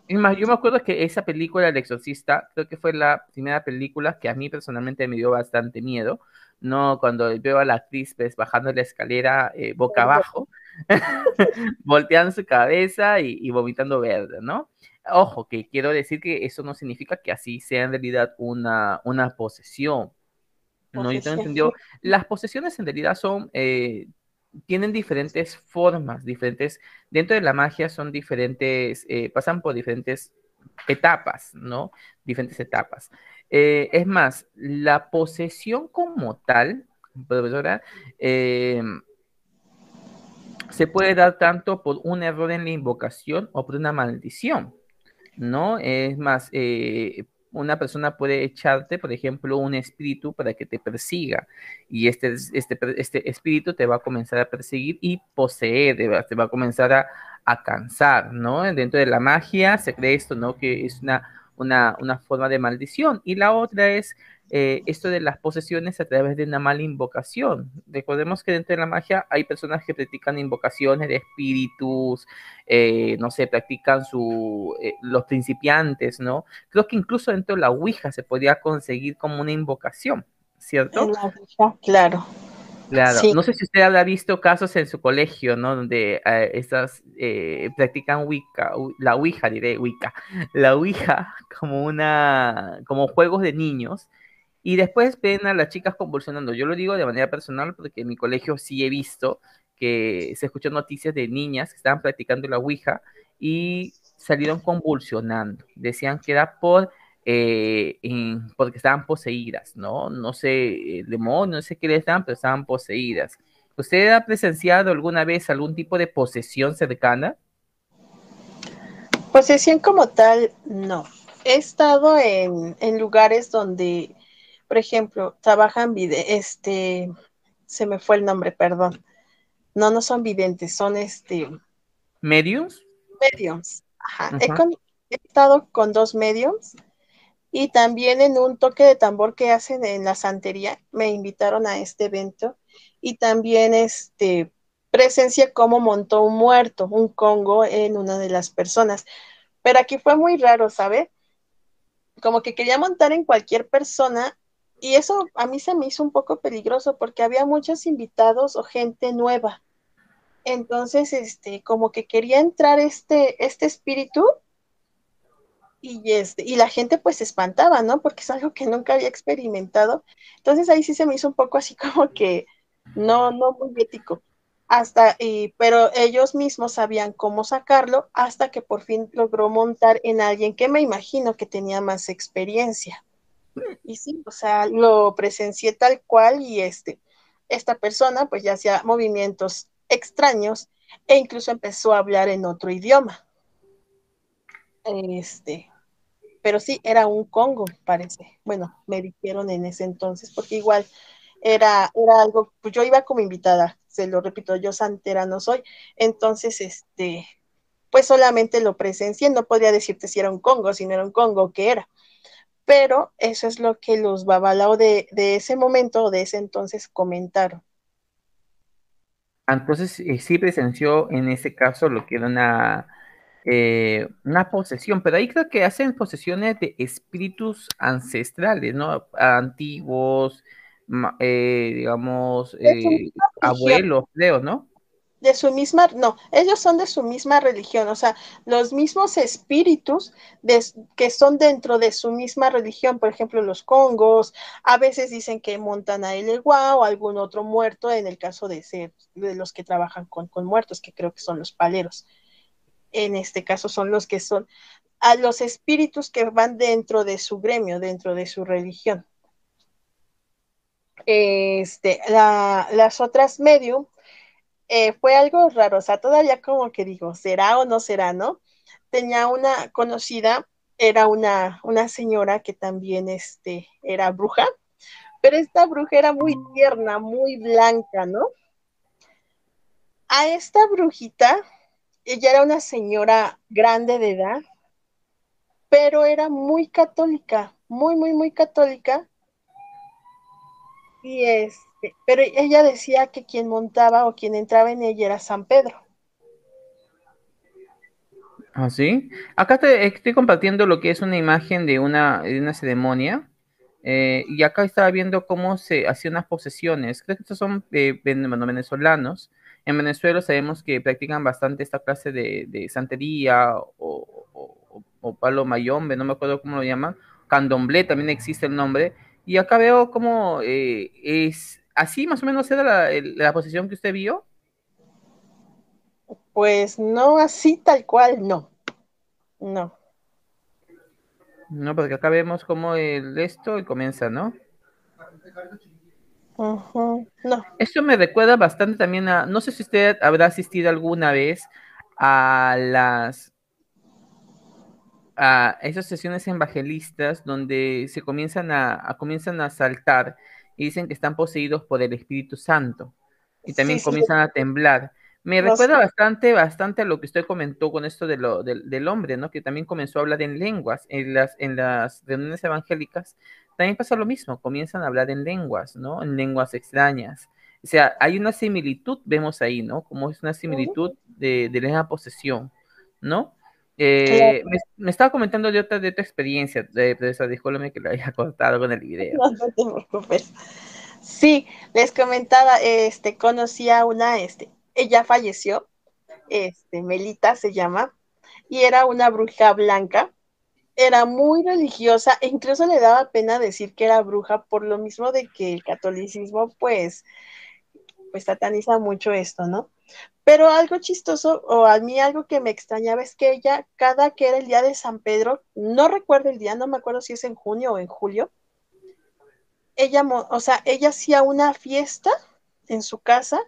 yo me acuerdo que esa película, El Exorcista, creo que fue la primera película que a mí personalmente me dio bastante miedo, ¿no? Cuando veo a la actriz pues, bajando la escalera eh, boca abajo, volteando su cabeza y, vomitando verde, ¿no? Ojo, que quiero decir que eso no significa que así sea en realidad una, una posesión. No, yo tengo entendido. Las posesiones en realidad son, eh, tienen diferentes formas, diferentes, dentro de la magia son diferentes, eh, pasan por diferentes etapas, ¿no? Diferentes etapas. Eh, es más, la posesión como tal, profesora, se puede dar tanto por un error en la invocación o por una maldición, ¿no? Es más, eh, una persona puede echarte, por ejemplo, un espíritu para que te persiga y este, este, este espíritu te va a comenzar a perseguir y poseer, te va a comenzar a, cansar, ¿no? Dentro de la magia se cree esto, ¿no? Que es una, una, una forma de maldición. Y la otra es eh, esto de las posesiones a través de una mala invocación. Recordemos que dentro de la magia hay personas que practican invocaciones de espíritus, eh, no sé, practican su, eh, los principiantes, ¿no? Creo que incluso dentro de la Ouija se podría conseguir como una invocación, ¿cierto? claro. Claro, no sé si usted habrá visto casos en su colegio, ¿no? Donde estas practican Wicca, la Ouija, diré Wicca, la Ouija como una, como juegos de niños, y después ven a las chicas convulsionando. Yo lo digo de manera personal porque en mi colegio sí he visto que se escuchó noticias de niñas que estaban practicando la Ouija y salieron convulsionando. Decían que era por eh, porque estaban poseídas, ¿no? No sé, demonio, no sé qué les estaban, pero estaban poseídas. ¿Usted ha presenciado alguna vez algún tipo de posesión cercana? Posesión como tal, no. He estado en lugares donde por ejemplo, trabajan, este, se me fue el nombre, perdón. No, no son videntes, son este. ¿Mediums? Mediums. Ajá. He, estado con dos mediums y también en un toque de tambor que hacen en la santería, me invitaron a este evento y también este presencia cómo montó un muerto, un congo en una de las personas. Pero aquí fue muy raro, ¿sabe? Como que quería montar en cualquier persona y eso a mí se me hizo un poco peligroso porque había muchos invitados o gente nueva. Entonces, este, como que quería entrar este, este espíritu y, este, y la gente pues se espantaba, ¿no? Porque es algo que nunca había experimentado. Entonces ahí sí se me hizo un poco así como que no, no muy ético. Hasta, y, pero ellos mismos sabían cómo sacarlo hasta que por fin logró montar en alguien que me imagino que tenía más experiencia. Y sí, o sea, lo presencié tal cual y este, esta persona pues ya hacía movimientos extraños e incluso empezó a hablar en otro idioma. Este, pero sí, era un Congo, parece. Bueno, me dijeron en ese entonces, porque igual era, era algo, pues yo iba como invitada, se lo repito, yo santera no soy, entonces, este, pues solamente lo presencié, no podía decirte si era un Congo, si no era un Congo, qué era pero eso es lo que los babalao de, ese momento o de ese entonces comentaron. Entonces eh, sí presenció en ese caso lo que era una, eh, una posesión, pero ahí creo que hacen posesiones de espíritus ancestrales, ¿no? Antiguos, eh, digamos, abuelos, creo, ¿no? De su misma, no, ellos son de su misma religión, o sea, los mismos espíritus que son dentro de su misma religión, por ejemplo, los congos, a veces dicen que montan a el o algún otro muerto, en el caso de ser de los que trabajan con, con muertos, que creo que son los paleros. En este caso son los que son a los espíritus que van dentro de su gremio, dentro de su religión. Este, las otras medium eh, fue algo raro, o sea, todavía como que digo, ¿será o no será, no? Tenía una conocida, era una, una señora que también este, era bruja, pero esta bruja era muy tierna, muy blanca, ¿no? A esta brujita, ella era una señora grande de edad, pero era muy católica, muy, muy, muy católica. Y es, pero ella decía que quien montaba o quien entraba en ella era San Pedro. ¿Ah, sí? Acá te, estoy compartiendo lo que es una imagen de una, de una ceremonia. Eh, y acá estaba viendo cómo se hacían unas posesiones. Creo que estos son eh, venezolanos. En Venezuela sabemos que practican bastante esta clase de, santería o, palo mayombe, no me acuerdo cómo lo llaman. Candomblé también existe el nombre. Y acá veo cómo eh, es así más o menos era la, la posesión que usted vio. Pues no así tal cual, no. No. No, porque acá vemos cómo el esto y comienza, ¿no? Uh No. Esto me recuerda bastante también a, no sé si usted habrá asistido alguna vez a las a esas sesiones evangelistas donde se comienzan a, a comienzan a saltar y dicen que están poseídos por el Espíritu Santo y también sí, comienzan sí. a temblar. Me no recuerda sé. bastante, bastante a lo que usted comentó con esto de lo, de, del hombre, ¿no? Que también comenzó a hablar en lenguas en las, en las reuniones evangélicas. También pasa lo mismo, comienzan a hablar en lenguas, ¿no? En lenguas extrañas. O sea, hay una similitud, vemos ahí, ¿no? Como es una similitud de, de la posesión, ¿no? Eh, me, me, estaba comentando de otra, de otra experiencia, de, de esa, que lo haya cortado con el video. No, no te preocupes. Sí, les comentaba, este, conocí a una, este, ella falleció, este, Melita se llama, y era una bruja blanca, era muy religiosa e incluso le daba pena decir que era bruja por lo mismo de que el catolicismo pues, pues sataniza mucho esto, ¿no? Pero algo chistoso, o a mí algo que me extrañaba es que ella, cada que era el día de San Pedro, no recuerdo el día, no me acuerdo si es en junio o en julio, ella, o sea, ella hacía una fiesta en su casa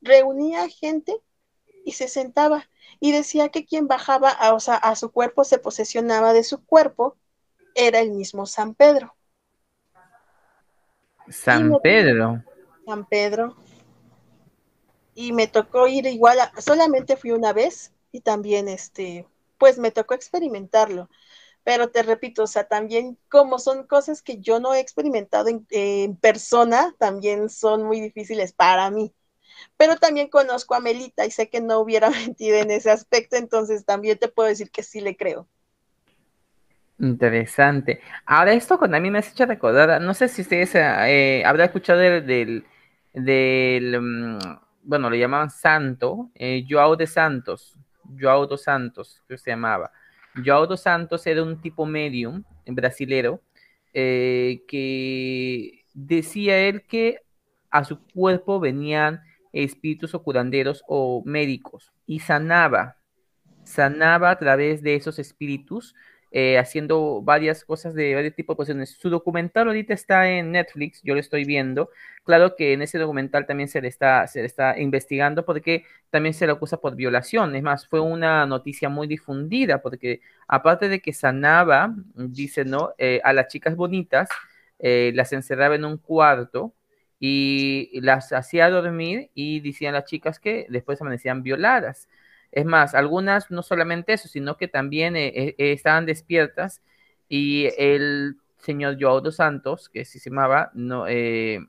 reunía gente y se sentaba y decía que quien bajaba a, o sea, a su cuerpo se posesionaba de su cuerpo era el mismo San Pedro. San Pedro. San Pedro. Y me tocó ir igual, a, solamente fui una vez y también este, pues me tocó experimentarlo. Pero te repito, o sea, también como son cosas que yo no he experimentado en, persona, también son muy difíciles para mí pero también conozco a Melita y sé que no hubiera mentido en ese aspecto, entonces también te puedo decir que sí le creo. Interesante. Ahora esto con a mí me has hecho recordar, no sé si ustedes eh, habrán escuchado del, del, um, bueno, lo llamaban Santo, eh, Joao de Santos, Joao dos Santos, que se llamaba. Joao dos Santos era un tipo medium brasilero eh, que decía él que a su cuerpo venían espíritus o curanderos o médicos y sanaba, sanaba a través de esos espíritus, eh, haciendo varias cosas de varios tipos de posiciones. Su documental ahorita está en Netflix, yo lo estoy viendo. Claro que en ese documental también se le está, se le está investigando porque también se le acusa por violación. Es más, fue una noticia muy difundida porque aparte de que sanaba, dice, ¿no? Eh, a las chicas bonitas, eh, las encerraba en un cuarto y las hacía dormir y decían las chicas que después amanecían violadas. Es más, algunas no solamente eso, sino que también eh, eh, estaban despiertas y el señor Joao dos Santos, que se llamaba, no, eh,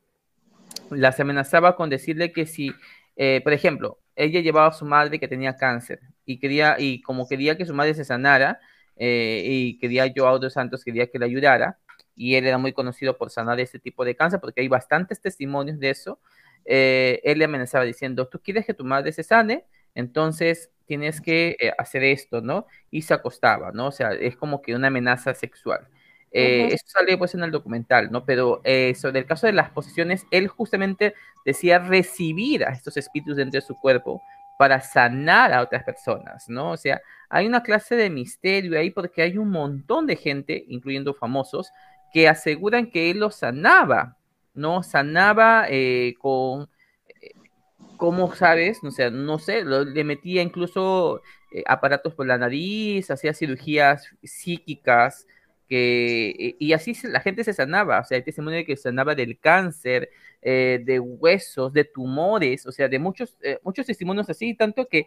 las amenazaba con decirle que si, eh, por ejemplo, ella llevaba a su madre que tenía cáncer y quería, y como quería que su madre se sanara, y quería Joao dos Santos, quería que le ayudara, y él era muy conocido por sanar este tipo de cáncer, porque hay bastantes testimonios de eso. Eh, él le amenazaba diciendo, tú quieres que tu madre se sane, entonces tienes que eh, hacer esto, ¿no? Y se acostaba, ¿no? O sea, es como que una amenaza sexual. Eh, uh -huh. Eso sale pues en el documental, ¿no? Pero eh, sobre el caso de las posesiones, él justamente decía recibir a estos espíritus dentro de su cuerpo para sanar a otras personas, ¿no? O sea, hay una clase de misterio ahí porque hay un montón de gente, incluyendo famosos, que aseguran que él lo sanaba, ¿no? Sanaba eh, con, ¿cómo sabes? O sea, no sé, le metía incluso eh, aparatos por la nariz, hacía cirugías psíquicas, que, y así la gente se sanaba, o sea, hay testimonio de que se sanaba del cáncer, eh, de huesos, de tumores, o sea, de muchos, eh, muchos testimonios así, tanto que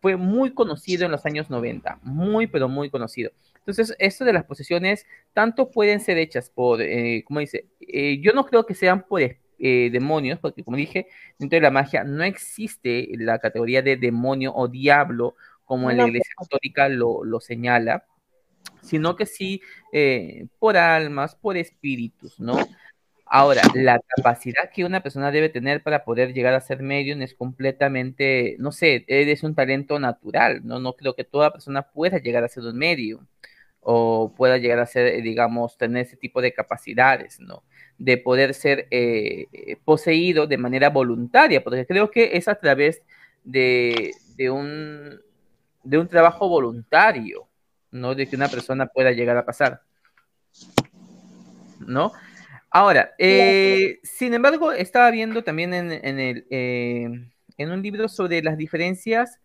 fue muy conocido en los años 90, muy, pero muy conocido. Entonces, esto de las posesiones, tanto pueden ser hechas por, como dice, yo no creo que sean por eh, demonios, porque como dije, dentro de la magia no existe la categoría de demonio o diablo como en la Iglesia Católica lo, lo señala, sino que sí eh, por almas, por espíritus, ¿no? Ahora, la capacidad que una persona debe tener para poder llegar a ser medium es completamente, no sé, es un talento natural, ¿no? No creo que toda persona pueda llegar a ser un medium o pueda llegar a ser, digamos, tener ese tipo de capacidades, ¿no? De poder ser eh, poseído de manera voluntaria, porque creo que es a través de, de, un, de un trabajo voluntario, ¿no? De que una persona pueda llegar a pasar, ¿no? Ahora, eh, sin embargo, estaba viendo también en, el, eh, en un libro sobre las diferencias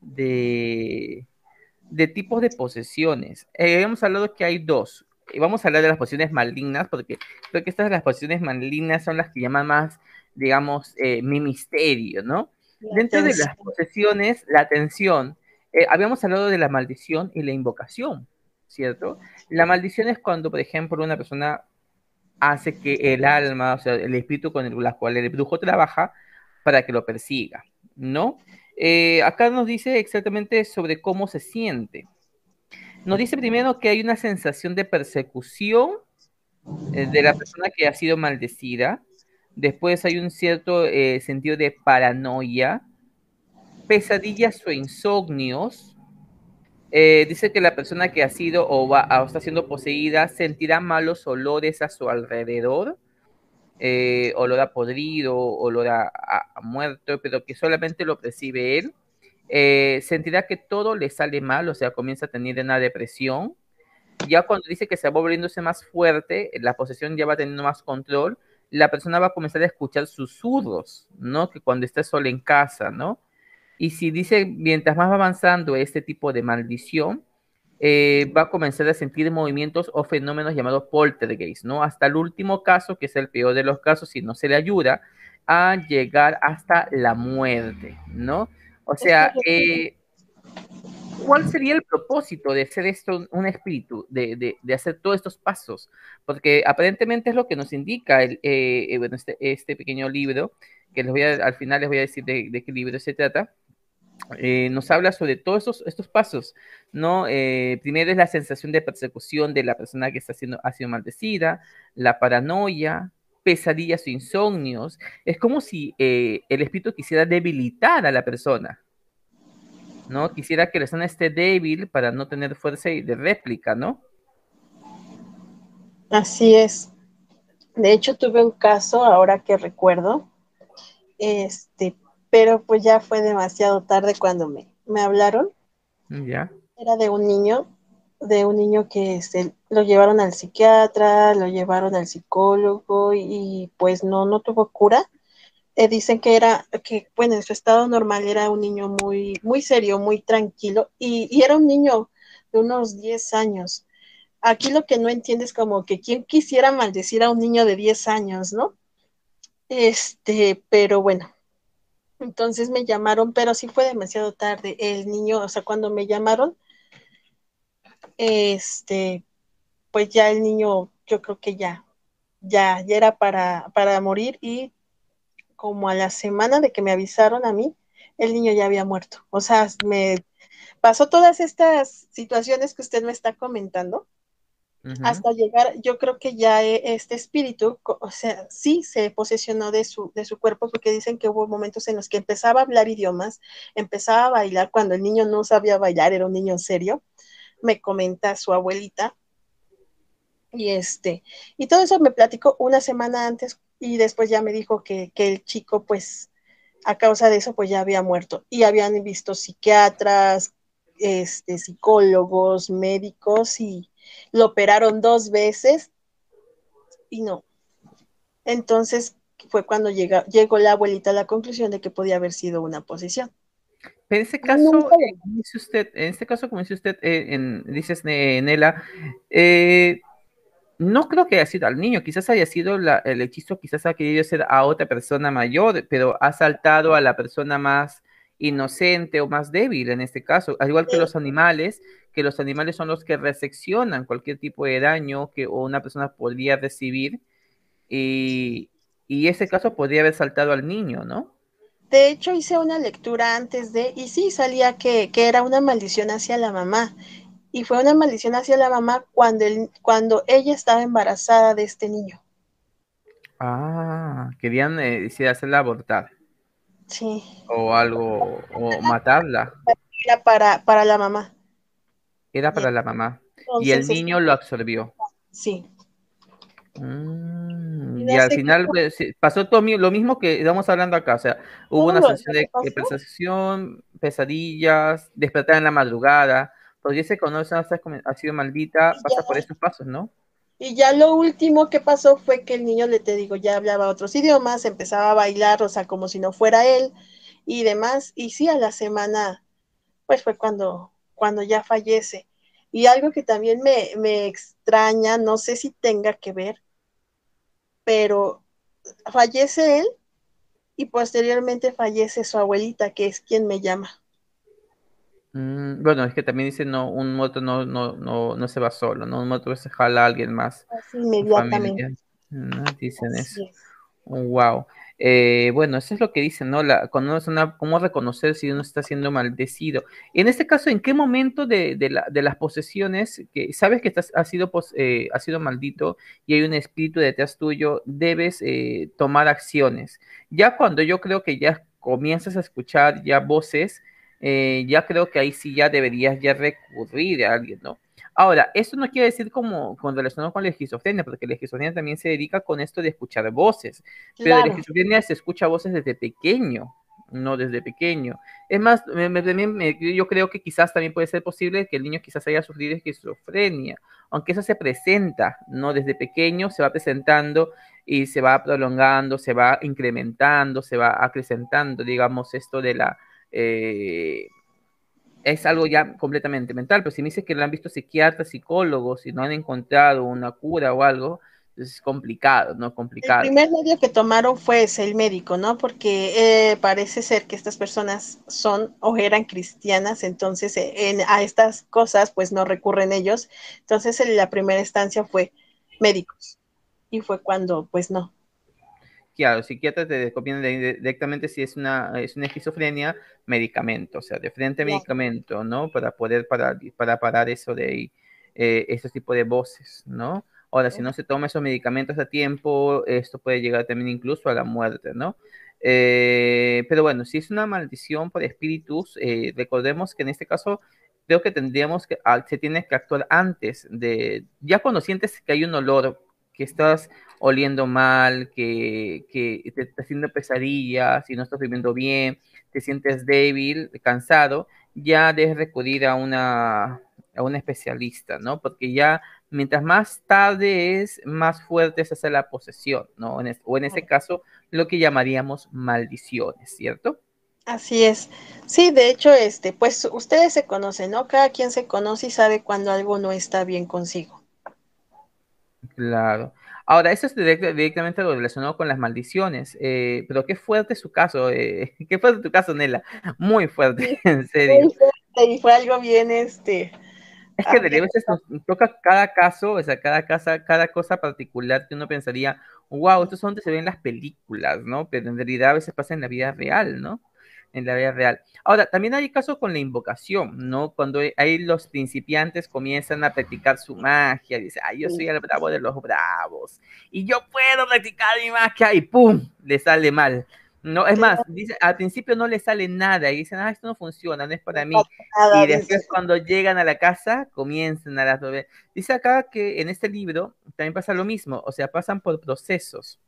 de, de tipos de posesiones. Eh, hemos hablado que hay dos. Vamos a hablar de las posesiones malignas, porque creo que estas las posesiones malignas son las que llaman más, digamos, mi misterio, ¿no? Dentro de las posesiones, la atención, habíamos hablado de la maldición y la invocación, ¿cierto? La maldición es cuando, por ejemplo, una persona hace que el alma, o sea, el espíritu con el cual el brujo trabaja, para que lo persiga, ¿no? Eh, acá nos dice exactamente sobre cómo se siente. Nos dice primero que hay una sensación de persecución eh, de la persona que ha sido maldecida. Después hay un cierto eh, sentido de paranoia, pesadillas o insomnios, eh, dice que la persona que ha sido o, va, o está siendo poseída sentirá malos olores a su alrededor, olor a podrido, olor a, muerto, pero que solamente lo percibe él. Eh, sentirá que todo le sale mal, o sea, comienza a tener una depresión. Ya cuando dice que se va volviéndose más fuerte, la posesión ya va teniendo más control, la persona va a comenzar a escuchar susurros, ¿no? Que cuando está sola en casa, ¿no? Y si dice, mientras más va avanzando este tipo de maldición, eh, va a comenzar a sentir movimientos o fenómenos llamados poltergeist, ¿no? Hasta el último caso, que es el peor de los casos, si no se le ayuda, a llegar hasta la muerte, ¿no? O sea, eh, ¿cuál sería el propósito de hacer esto un espíritu, de, de, hacer todos estos pasos? Porque aparentemente es lo que nos indica el, eh, bueno, este, este, pequeño libro, que les voy a, al final les voy a decir de, de qué libro se trata eh, nos habla sobre todos estos, estos pasos, ¿no? Eh, primero es la sensación de persecución de la persona que está siendo, ha sido maldecida, la paranoia, pesadillas o insomnios. Es como si eh, el espíritu quisiera debilitar a la persona, ¿no? Quisiera que la persona esté débil para no tener fuerza de réplica, ¿no? Así es. De hecho, tuve un caso, ahora que recuerdo, este, pero pues ya fue demasiado tarde cuando me, me hablaron. Ya. Era de un niño, de un niño que se, lo llevaron al psiquiatra, lo llevaron al psicólogo y, pues no, no tuvo cura. Eh, dicen que era, que bueno, en su estado normal era un niño muy, muy serio, muy tranquilo y, era un niño de unos 10 años. Aquí lo que no entiende es como que quién quisiera maldecir a un niño de 10 años, ¿no? Este, pero bueno, entonces me llamaron, pero sí fue demasiado tarde. El niño, o sea, cuando me llamaron, este, pues ya el niño, yo creo que ya, ya, ya era para, para morir y como a la semana de que me avisaron a mí, el niño ya había muerto. O sea, me pasó todas estas situaciones que usted me está comentando hasta llegar, yo creo que ya e, este espíritu, o sea, sí se posesionó de su, de su cuerpo, porque dicen que hubo momentos en los que empezaba a hablar idiomas, empezaba a bailar cuando el niño no sabía bailar, era un niño serio, me comenta su abuelita. Y este, y todo eso me platicó una semana antes y después ya me dijo que, que el chico, pues, a causa de eso, pues ya había muerto. Y habían visto psiquiatras, este, psicólogos, médicos y, lo operaron dos veces y no. Entonces fue cuando llegó la abuelita a la conclusión de que podía haber sido una posesión. En este caso, eh, dice usted, en este caso, como dice usted, eh, en, dices Nela, eh, no creo que haya sido al niño, quizás haya sido el hechizo, quizás ha querido ser a otra persona mayor, pero ha saltado a la persona más inocente o más débil en este caso, al igual que los animales, que los animales son los que reseccionan cualquier tipo de daño que una persona podría recibir y, y ese caso podría haber saltado al niño, ¿no? De hecho, hice una lectura antes de, y sí salía que, que era una maldición hacia la mamá. Y fue una maldición hacia la mamá cuando, el, cuando ella estaba embarazada de este niño. Ah, querían eh, hacerla abortar. Sí. O algo, o matarla. Era para, para la mamá. Era para la mamá. y el niño lo absorbió. Sí. Mm, y, al final pues, pasó todo lo mismo que estamos hablando acá. O sea, hubo una sensación de, de pesadillas, despertar en la madrugada. Podría ser cuando ha sido maldita, pasa por estos pasos, ¿no? Y ya lo último que pasó fue que el niño, le te digo, ya hablaba otros idiomas, empezaba a bailar, o sea, como si no fuera él y demás. Y sí, a la semana, pues fue cuando, cuando ya fallece. Y algo que también me, me extraña, no sé si tenga que ver, pero fallece él y posteriormente fallece su abuelita, que es quien me llama. Mm, bueno, es que también dice no, un muerto no, no, no, no se va solo, ¿no? Un muerto se jala a alguien más. inmediatamente. Dicen eso. Wow. Eh, bueno, eso es lo que dicen, ¿no? La, una, cómo reconocer si uno está siendo maldecido. En este caso, ¿en qué momento de, de, la, de las posesiones, que sabes que estás, has, sido, eh, sido maldito y hay un espíritu detrás tuyo, debes eh, tomar acciones? Ya cuando yo creo que ya comienzas a escuchar ya voces, eh, ya creo que ahí sí ya deberías ya recurrir a alguien, ¿no? Ahora, esto no quiere decir como con relación con la esquizofrenia, porque la esquizofrenia también se dedica con esto de escuchar voces, pero la esquizofrenia se escucha voces desde pequeño, no desde pequeño. Es más, yo creo que quizás también puede ser posible que el niño quizás haya sufrido esquizofrenia, aunque eso se presenta, ¿no? Desde pequeño se va presentando y se va prolongando, se va incrementando, se va acrecentando, digamos, esto de la eh, es algo ya completamente mental, pero si me dice que lo han visto psiquiatras, psicólogos y no han encontrado una cura o algo, es complicado, ¿no? Complicado. El primer medio que tomaron fue el médico, ¿no? Porque eh, parece ser que estas personas son o eran cristianas, entonces eh, en, a estas cosas pues no recurren ellos. Entonces en la primera instancia fue médicos y fue cuando pues no, claro, psiquiatras te recomiendan directamente si es una, es una esquizofrenia, medicamento, o sea, de frente medicamento, ¿no? Para poder parar, para parar eso de eh, ese tipo de voces, ¿no? Ahora, si no se toma esos medicamentos a tiempo, esto puede llegar también incluso a la muerte, ¿no? Eh, pero bueno, si es una maldición por espíritus, eh, recordemos que en este caso creo que tendríamos que, ah, se tiene que actuar antes de, ya cuando sientes que hay un olor, que estás oliendo mal, que, que te está haciendo pesadillas y no estás viviendo bien, te sientes débil, cansado, ya debes recurrir a una, a especialista, ¿no? Porque ya mientras más tarde es, más fuerte se hace la posesión, ¿no? o en ese caso, lo que llamaríamos maldiciones, ¿cierto? Así es. Sí, de hecho, este, pues ustedes se conocen, ¿no? Cada quien se conoce y sabe cuando algo no está bien consigo. Claro. Ahora, eso es directamente relacionado con las maldiciones, eh, pero qué fuerte su caso, eh, qué fuerte tu caso, Nela, muy fuerte, en serio. y fue algo bien, este... Es que de veces nos toca cada caso, o sea, cada, casa, cada cosa particular que uno pensaría, wow, estos son donde se ven las películas, ¿no? Pero en realidad a veces pasa en la vida real, ¿no? En la vida real. Ahora, también hay casos con la invocación, ¿no? Cuando ahí los principiantes comienzan a practicar su magia, dice, ay, yo soy el bravo de los bravos, y yo puedo practicar mi magia, y ¡pum! le sale mal. No, es más, dice, al principio no le sale nada y dicen, ah, esto no funciona, no es para mí. y después cuando llegan a la casa, comienzan a las... Dice acá que en este libro también pasa lo mismo, o sea, pasan por procesos.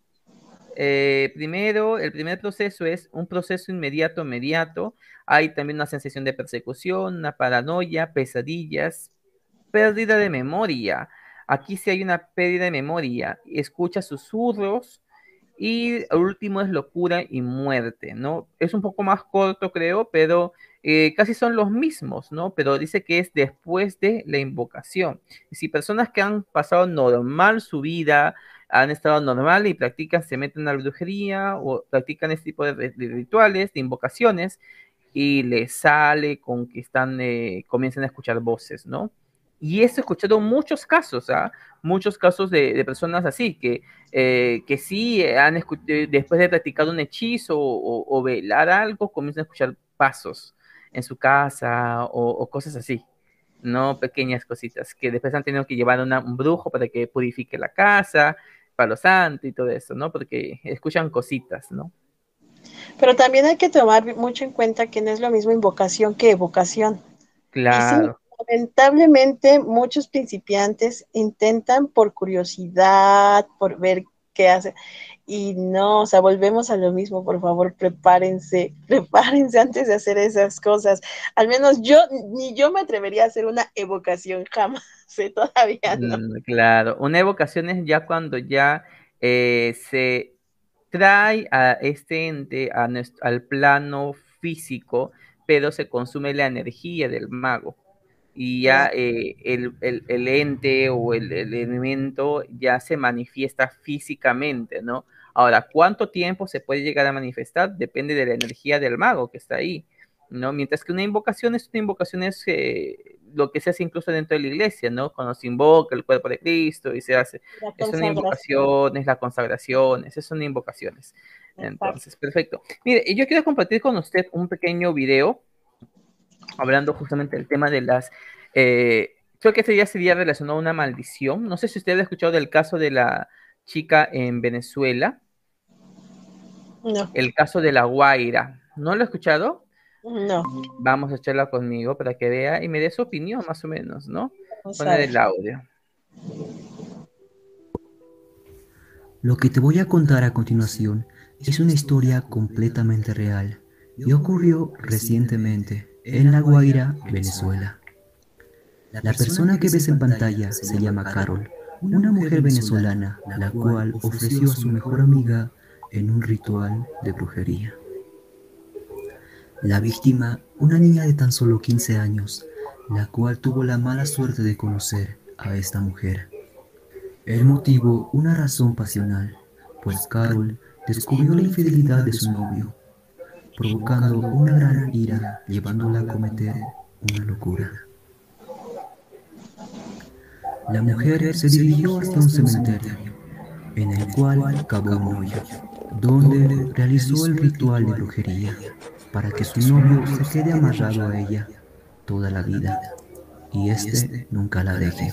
Eh, primero, el primer proceso es un proceso inmediato, inmediato. Hay también una sensación de persecución, una paranoia, pesadillas, pérdida de memoria. Aquí sí hay una pérdida de memoria. Escucha susurros y el último es locura y muerte, ¿no? Es un poco más corto, creo, pero eh, casi son los mismos, ¿no? Pero dice que es después de la invocación. Si personas que han pasado normal su vida, han estado normal y practican, se meten a la brujería o practican este tipo de, rituales, de invocaciones, y les sale con que están, eh, comienzan a escuchar voces, ¿no? Y he escuchado muchos casos, ¿ah? muchos casos de, personas así, que, eh, que sí han eh, después de practicar un hechizo o, velar algo, comienzan a escuchar pasos en su casa o, cosas así, no pequeñas cositas, que después han tenido que llevar a un brujo para que purifique la casa, para los santos y todo eso, ¿no? Porque escuchan cositas, ¿no? Pero también hay que tomar mucho en cuenta que no es lo mismo invocación que evocación. Claro lamentablemente muchos principiantes intentan por curiosidad, por ver hace. Y no, o sea, volvemos a lo mismo, por favor, prepárense, prepárense antes de hacer esas cosas. Al menos yo, ni yo me atrevería a hacer una evocación, jamás, ¿eh? todavía no. Mm, claro, una evocación es ya cuando ya eh, se trae a este ente al plano físico, pero se consume la energía del mago y ya eh, el, ente o el, elemento ya se manifiesta físicamente, ¿no? Ahora, ¿cuánto tiempo se puede llegar a manifestar? Depende de la energía del mago que está ahí, ¿no? Mientras que una invocación es una invocación es eh, lo que se hace incluso dentro de la iglesia, ¿no? Cuando se invoca el cuerpo de Cristo y se hace, es una invocación, es la consagración, esas son invocaciones. Entonces, perfecto. Mire, yo quiero compartir con usted un pequeño video hablando justamente del tema de las... Eh, creo que este ya sería relacionado a una maldición. No sé si usted ha escuchado del caso de la chica en Venezuela. No. El caso de la Guaira. ¿No lo ha escuchado? No. Vamos a echarla conmigo para que vea y me dé su opinión, más o menos, ¿no? Poner el audio. Lo que te voy a contar a continuación es una historia completamente real y ocurrió recientemente en La Guaira, Venezuela. La persona que ves en pantalla se llama Carol, una mujer venezolana, la cual ofreció a su mejor amiga en un ritual de brujería. La víctima, una niña de tan solo 15 años, la cual tuvo la mala suerte de conocer a esta mujer. El motivo, una razón pasional, pues Carol descubrió la infidelidad de su novio provocando una gran ira, llevándola a cometer una locura. La mujer se dirigió hasta un cementerio, en el cual cavó un hoyo, donde realizó el ritual de brujería para que su novio se quede amarrado a ella toda la vida y éste nunca la deje.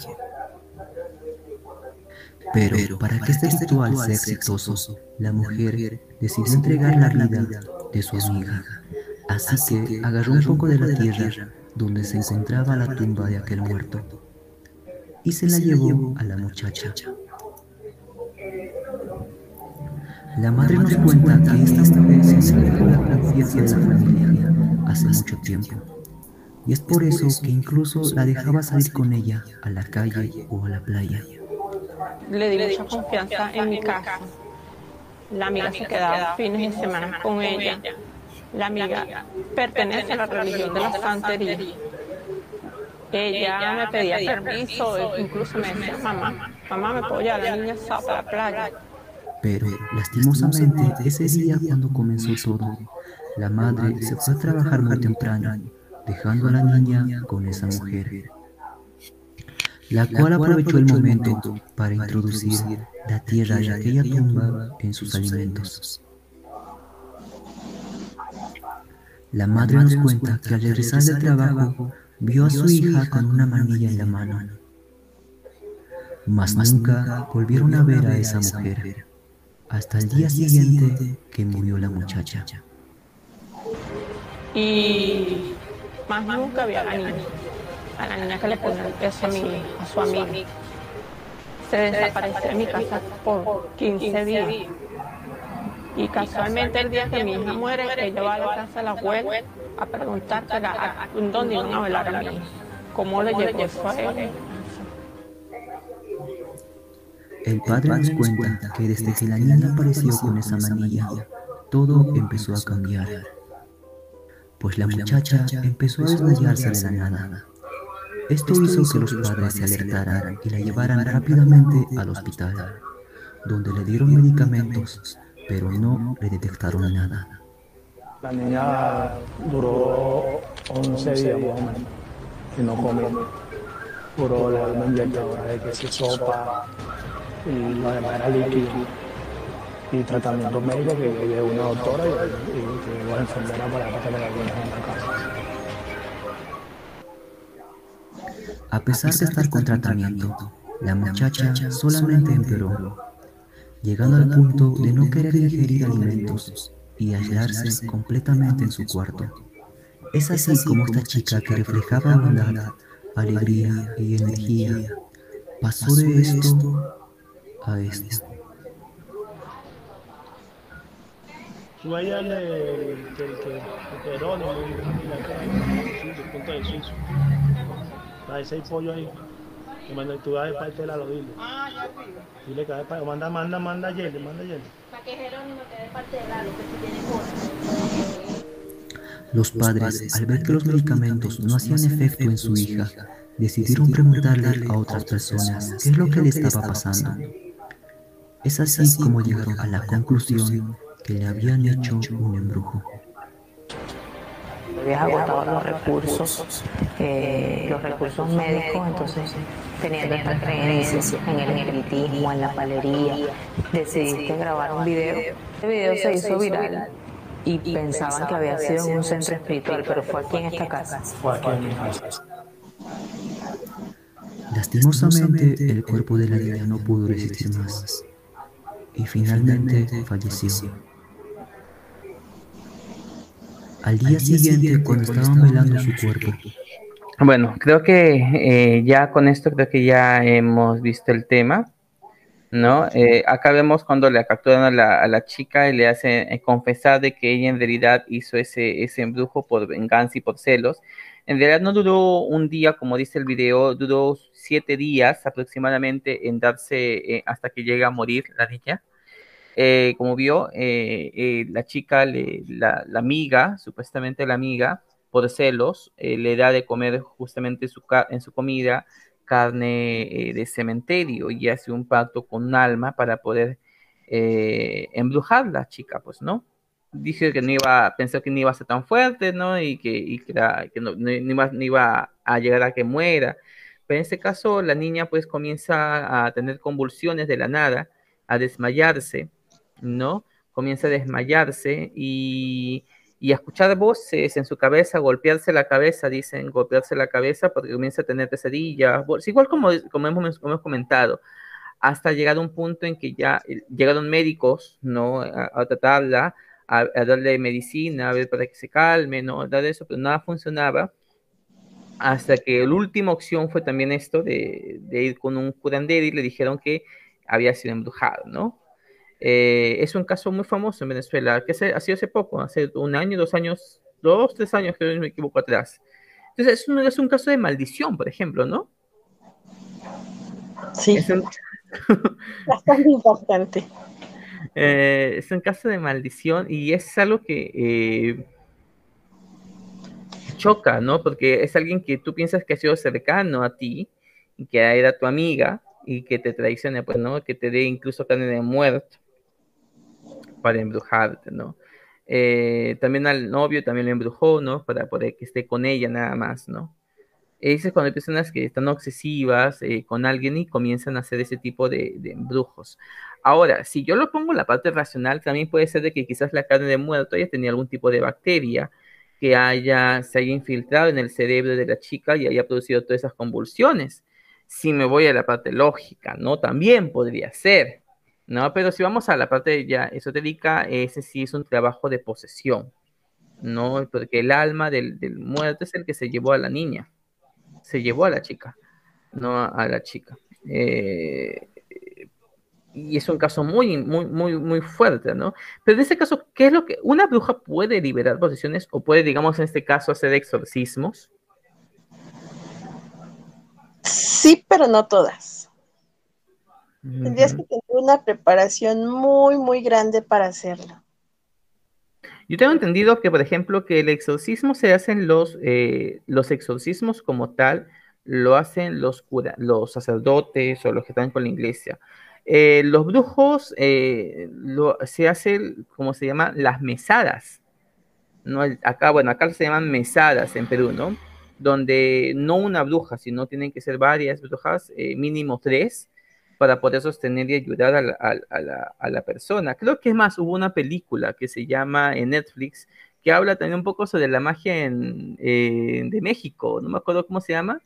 Pero para que este ritual sea exitoso, la mujer decidió entregar la vida de su amiga. Así que agarró un poco de la tierra donde se encontraba la tumba de aquel muerto y se la llevó a la muchacha. La madre nos cuenta que esta mujer se ganó la confianza de la familia hace mucho tiempo. Y es por eso que incluso la dejaba salir con ella a la calle o a la playa. Le di mucha confianza en mi casa la amiga se quedaba fines de semana con ella. La amiga pertenece a la religión de la santería. Ella me pedía permiso, incluso me decía, mamá, mamá, me puedo llevar a la niña a la playa. Pero, lastimosamente, ese día cuando comenzó todo, la madre se fue a trabajar muy temprano, dejando a la niña con esa mujer la cual aprovechó el momento para introducir la tierra de aquella tumba en sus alimentos. La madre nos cuenta que al regresar del trabajo vio a su hija con una manilla en la mano. Mas nunca volvieron a ver a esa mujer hasta el día siguiente que murió la muchacha. Y más nunca vio a la niña a la niña que le pone el peso a, mi, a su amiga. Se desapareció en mi casa por 15 días. Y casualmente el día que mi hija muere, ella va a la casa de la abuela a preguntarle a, dónde iban a velar a mi hija. ¿Cómo le llegó eso a él? El padre nos cuenta que desde que la niña apareció con esa manilla, todo empezó a cambiar. Pues la muchacha empezó a desmayarse de la nada. Esto hizo que los padres se alertaran y la llevaran rápidamente al hospital, donde le dieron medicamentos, pero no le detectaron nada. La niña duró 11 días más o menos y no comió. puro legalmente ahora de que si sopa y lo demás era líquido y tratamiento médico que de una doctora y, y que una enfermera para, tener algunas en la casa. A pesar de estar con tratamiento, la muchacha solamente empeoró, llegando al punto de no querer ingerir alimentos y aislarse completamente en su cuarto. Es así como esta chica que reflejaba bondad, alegría y energía pasó de esto a esto. El que que Jerónimo y la punto de Suizo. Hay seis pollos ahí. Y manda, tú vas de parte de la lo dile. Ah, ya arriba. Dile que va de. Manda, manda, manda a Yele, manda a Yele. Para que Jerónimo te dé parte de Lalo, que si tiene cosas. Los padres, al ver que los medicamentos no hacían efecto en su hija, decidieron preguntarle a otras personas qué es lo que le estaba pasando. Es así como llegaron a la conclusión que le habían hecho un embrujo. Habías agotado los recursos, eh, los recursos médicos, entonces teniendo estas creencias en el espiritismo, en la palería, decidiste grabar un video. Este video se hizo viral y pensaban que había sido en un centro espiritual, pero fue aquí en esta casa. Lastimosamente, el cuerpo de la niña no pudo resistir más y finalmente falleció. Al día siguiente, cuando estaban velando su cuerpo, Bueno, creo que eh, ya con esto creo que ya hemos visto el tema, ¿no? Eh, acá vemos cuando le capturan a la, a la chica y le hacen eh, confesar de que ella en realidad hizo ese, ese embrujo por venganza y por celos. En realidad no duró un día, como dice el video, duró siete días aproximadamente en darse eh, hasta que llega a morir la niña. Eh, como vio, eh, eh, la chica, la, amiga, supuestamente la amiga, por celos, le da de comer justamente su en su comida carne de cementerio y hace un pacto con alma para poder embrujar la chica, pues, ¿no? Dije que no iba, pensó que no iba a ser tan fuerte, ¿no? Y que, y que, no iba, no iba a llegar a que muera. Pero en este caso, la niña pues comienza a tener convulsiones de la nada, a desmayarse, ¿no? Comienza a desmayarse y, y a escuchar voces en su cabeza, golpearse la cabeza, dicen, golpearse la cabeza porque comienza a tener pesadillas, igual como, como, hemos, como hemos comentado, hasta llegar a un punto en que ya eh, llegaron médicos, ¿no? A, tratarla, a, a darle medicina, a ver para que se calme, ¿no? Dar eso, pero nada funcionaba hasta que la última opción fue también esto de, de ir con un curandero y le dijeron que había sido embrujado, ¿no? Eh, es un caso muy famoso en Venezuela, que se, ha sido hace poco, hace un año, dos años, dos, tres años, creo que no me equivoco atrás. Entonces, es un, es un caso de maldición, por ejemplo, ¿no? Sí, Es un, bastante importante. eh, es un caso de maldición y es algo que eh, choca, ¿no? Porque es alguien que tú piensas que ha sido cercano a ti, y que era tu amiga y que te traicione, pues, ¿no? Que te dé incluso carne de muerto para embrujarte, ¿no? Eh, también al novio también lo embrujó, ¿no? Para poder que esté con ella nada más, ¿no? Ese es cuando hay personas que están obsesivas eh, con alguien y comienzan a hacer ese tipo de, de embrujos. Ahora, si yo lo pongo en la parte racional, también puede ser de que quizás la carne de muerto haya tenido algún tipo de bacteria que haya, se haya infiltrado en el cerebro de la chica y haya producido todas esas convulsiones. Si me voy a la parte lógica, ¿no? También podría ser, ¿no? Pero si vamos a la parte ya esotérica, ese sí es un trabajo de posesión, ¿no? Porque el alma del, del muerto es el que se llevó a la niña, se llevó a la chica, no a la chica. Eh, y es un caso muy, muy, muy, muy fuerte, ¿no? Pero en este caso, ¿qué es lo que una bruja puede liberar posesiones o puede, digamos, en este caso, hacer exorcismos? Sí, pero no todas. Tendrías que tener una preparación muy, muy grande para hacerlo. Yo tengo entendido que, por ejemplo, que el exorcismo se hacen los, eh, los exorcismos como tal, lo hacen los, cura, los sacerdotes o los que están con la iglesia. Eh, los brujos eh, lo, se hacen, como se llama, las mesadas. ¿no? Acá, bueno, acá se llaman mesadas en Perú, ¿no? donde no una bruja, sino tienen que ser varias brujas, mínimo tres, para poder sostener y ayudar a la, a, la, persona. Creo que es más, hubo una película que se llama en Netflix, que habla también un poco sobre la magia en, de México, no me acuerdo cómo se llama,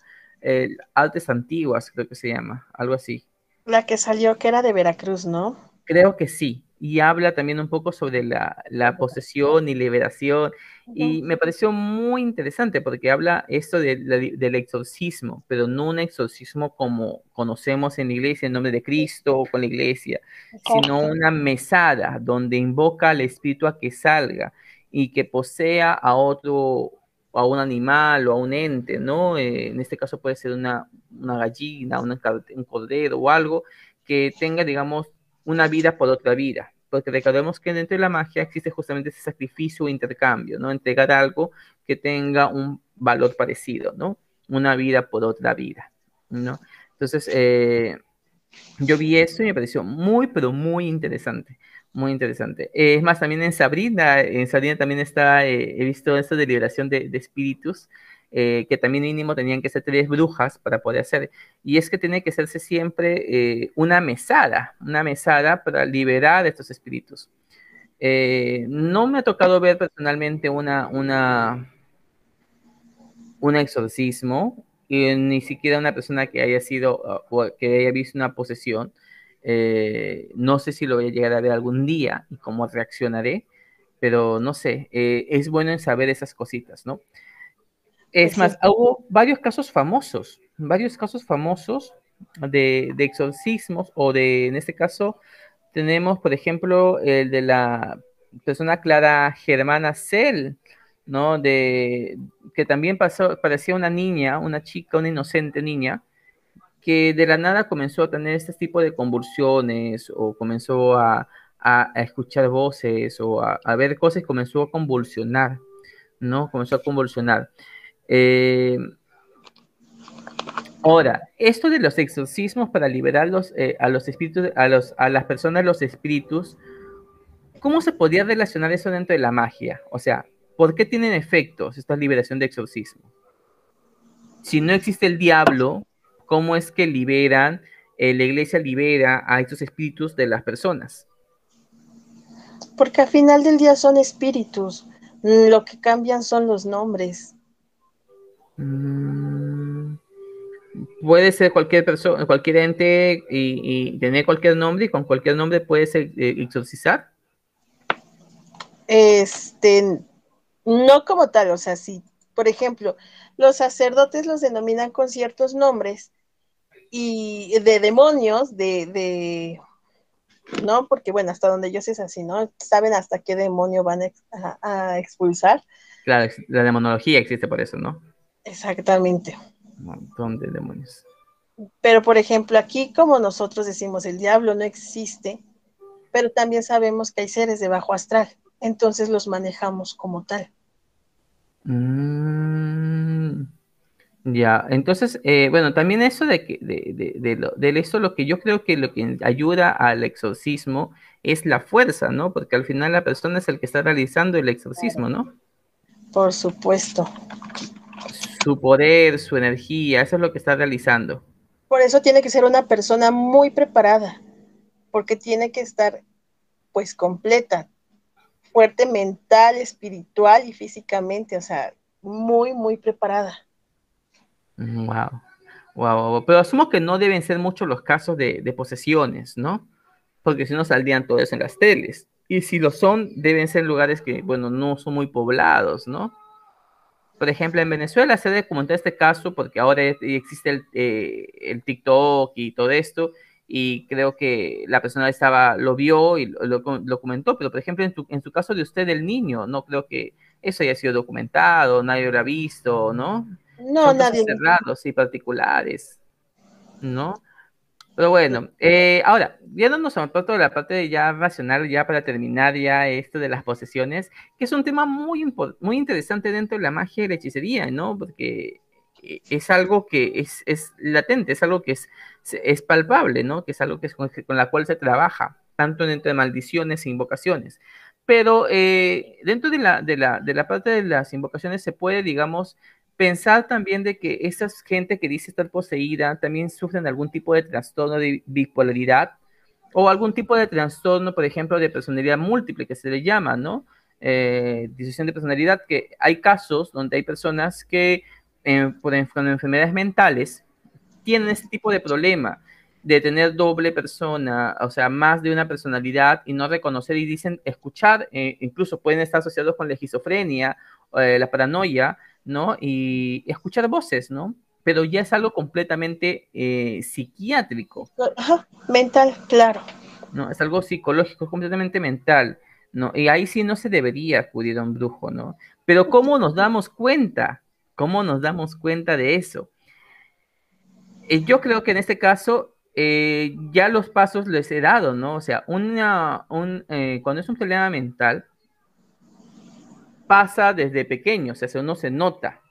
Artes Antiguas, creo que se llama, algo así. La que salió, que era de Veracruz, ¿no? Creo que sí, y habla también un poco sobre la, posesión y liberación. Y me pareció muy interesante porque habla esto del exorcismo, pero no un exorcismo como conocemos en la iglesia en nombre de Cristo o con la iglesia, sino una mesada donde invoca al espíritu a que salga y que posea a otro, a un animal o a un ente, ¿no? Eh, en este caso puede ser una, gallina, un cordero o algo que tenga, digamos, una vida por otra vida. Porque recordemos que dentro de la magia existe justamente ese sacrificio o intercambio, ¿no? Entregar algo que tenga un valor parecido, ¿no? Una vida por otra vida, ¿no? Entonces, eh, yo vi eso y me pareció muy, pero muy interesante. Muy interesante. es más, también en Sabrina, en Sabrina también está, eh, he visto eso de liberación de espíritus, eh, que también mínimo tenían que ser tres brujas para poder hacer. Y es que tiene que hacerse siempre eh, una mesada, una mesada para liberar estos espíritus. Eh, no me ha tocado ver personalmente una, una, un exorcismo, ni siquiera una persona que haya sido, que haya visto una posesión. no sé si lo voy a llegar a ver algún día y cómo reaccionaré, pero no sé, es bueno en saber esas cositas, ¿no? Es más, hubo varios casos famosos, varios casos famosos de, exorcismos o de, en este caso, tenemos, por ejemplo, el de la persona Clara Germana Cell, ¿no? De, que también pasó, parecía una niña, una chica, una inocente niña, que de la nada comenzó a tener este tipo de convulsiones o comenzó a, escuchar voces o a, a, ver cosas y comenzó a convulsionar, ¿no? Comenzó a convulsionar. Eh, ahora, esto de los exorcismos para liberar eh, a los espíritus, a, los, a las personas, los espíritus, ¿cómo se podría relacionar eso dentro de la magia? O sea, ¿por qué tienen efectos esta liberación de exorcismo? Si no existe el diablo, ¿cómo es que liberan, eh, la iglesia libera a estos espíritus de las personas? Porque al final del día son espíritus, lo que cambian son los nombres. Mm, puede ser cualquier persona, cualquier ente y, tener cualquier nombre y con cualquier nombre puede ser eh, exorcizar. Este, no como tal, o sea, si, por ejemplo, los sacerdotes los denominan con ciertos nombres y de demonios, de, de ¿no? Porque bueno, hasta donde yo sé es así, ¿no? Saben hasta qué demonio van a expulsar. Claro, la demonología existe por eso, ¿no? Exactamente. Un montón de demonios. Pero, por ejemplo, aquí como nosotros decimos, el diablo no existe, pero también sabemos que hay seres de bajo astral, entonces los manejamos como tal. Mm, ya, entonces, eh, bueno, también eso de que, de, de, lo, de eso, lo que yo creo que lo que ayuda al exorcismo es la fuerza, ¿no? Porque al final la persona es el que está realizando el exorcismo, ¿no? Por supuesto su poder, su energía, eso es lo que está realizando. Por eso tiene que ser una persona muy preparada, porque tiene que estar pues completa, fuerte mental, espiritual y físicamente, o sea, muy, muy preparada. Wow. Wow, pero asumo que no deben ser muchos los casos de, de posesiones, ¿no? Porque si no saldrían todos en las teles. Y si lo son, deben ser lugares que, bueno, no son muy poblados, ¿no? Por ejemplo, en Venezuela se documentado este caso porque ahora existe el, eh, el, TikTok y todo esto, y creo que la persona estaba, lo vio y lo, lo comentó, pero por ejemplo, en, tu, en su caso de usted, el niño, no creo que eso haya sido documentado, nadie lo ha visto, ¿no? No, Son nadie. cerrados y particulares, ¿no? Pero bueno, eh, ahora, ya no nos de la parte ya racional, ya para terminar ya esto de las posesiones, que es un tema muy, muy interesante dentro de la magia y la hechicería, ¿no? Porque eh, es algo que es, es latente, es algo que es, es palpable, ¿no? Que es algo que es con, la cual se trabaja, tanto dentro de maldiciones e invocaciones. Pero eh, dentro de la, de, la, de la parte de las invocaciones se puede, digamos, pensar también de que esa gente que dice estar poseída también sufren algún tipo de trastorno de bipolaridad o algún tipo de trastorno, por ejemplo, de personalidad múltiple que se le llama, ¿no? Eh, disociación de personalidad, que hay casos donde hay personas que eh, por enfermedades mentales tienen este tipo de problema de tener doble persona, o sea, más de una personalidad y no reconocer y dicen escuchar, eh, incluso pueden estar asociados con la esquizofrenia, eh, la paranoia, ¿no? Y escuchar voces, ¿no? Pero ya es algo completamente eh, psiquiátrico. mental, claro. No, es algo psicológico, completamente mental, ¿no? Y ahí sí no se debería acudir a un brujo, ¿no? Pero ¿cómo nos damos cuenta? ¿Cómo nos damos cuenta de eso? yo creo que en este caso eh, ya los pasos les he dado, ¿no? O sea, una, un, eh, cuando es un problema mental, pasa desde pequeño, o sea, uno se nota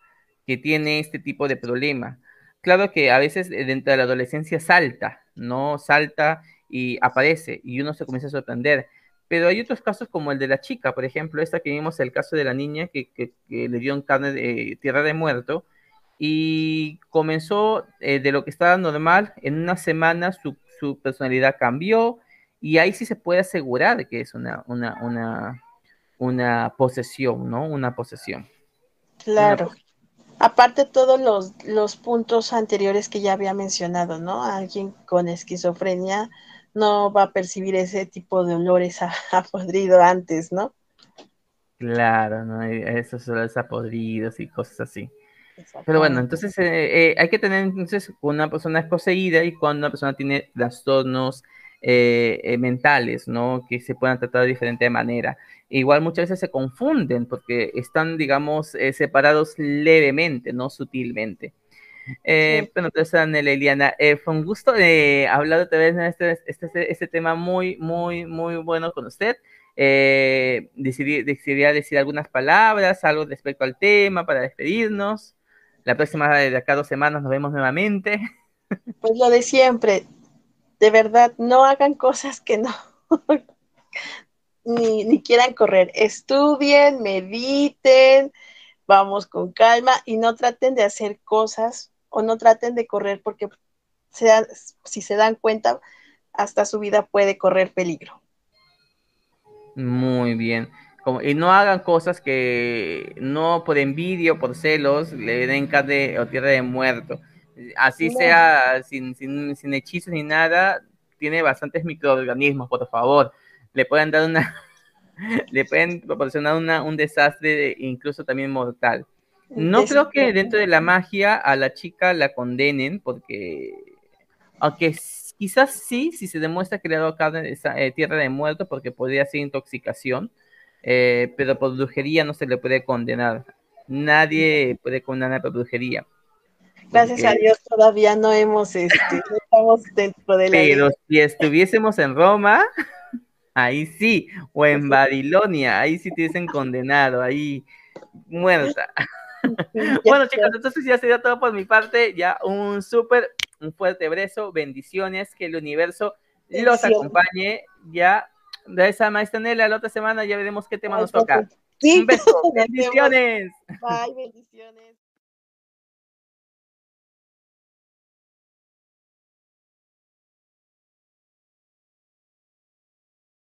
que tiene este tipo de problema. Claro que a veces eh, dentro de la adolescencia salta, ¿no? Salta y aparece y uno se comienza a sorprender. Pero hay otros casos como el de la chica, por ejemplo, esta que vimos, el caso de la niña que, que, le dio en carne de tierra de muerto, y comenzó eh, de lo que estaba normal, en una semana su, personalidad cambió y ahí sí se puede asegurar que es una, una posesión, ¿no? Una posesión. Claro. Aparte todos los, los puntos anteriores que ya había mencionado, ¿no? Alguien con esquizofrenia no va a percibir ese tipo de olores a, a podrido antes, ¿no? Claro, ¿no? Esos olores a podridos y cosas así. Pero bueno, entonces eh, eh, hay que tener entonces una persona es poseída y cuando una persona tiene trastornos eh, mentales, ¿no? Que se puedan tratar de diferente manera. Igual muchas veces se confunden porque están, digamos, separados levemente, no sutilmente. Bueno, entonces, Eliana, fue un gusto hablar otra vez de este, este, este, este, tema muy, muy, muy bueno con usted. decidí, decidiría decir algunas palabras, algo respecto al tema para despedirnos. La próxima, de acá dos semanas, nos vemos nuevamente. Pues lo de siempre, de verdad, no hagan cosas que no, ni, ni quieran correr. Estudien, mediten, vamos con calma y no traten de hacer cosas o no traten de correr porque si se dan cuenta, hasta su vida puede correr peligro. Muy bien y no hagan cosas que no por envidia o por celos le den carne o tierra de muerto. Así sea sin, sin, sin, hechizos ni nada, tiene bastantes microorganismos, por favor. Le pueden dar una, le pueden proporcionar una, un desastre, incluso también mortal. No creo que dentro de la magia a la chica la condenen, porque aunque quizás sí, si se demuestra que le ha dado carne de eh, tierra de muerto, porque podría ser intoxicación, eh, pero por brujería no se le puede condenar. Nadie puede condenar por brujería. Gracias a Dios todavía no hemos, este, no estamos dentro de la Pero si estuviésemos en Roma, ahí sí, o en Babilonia, ahí sí te hubiesen condenado, ahí muerta. bueno chicos, entonces ya sería todo por mi parte, ya un súper, un fuerte beso, bendiciones, que el universo los acompañe, ya de esa maestra Nela, la otra semana ya veremos qué tema nos toca. Un beso. bendiciones. Bye, bendiciones.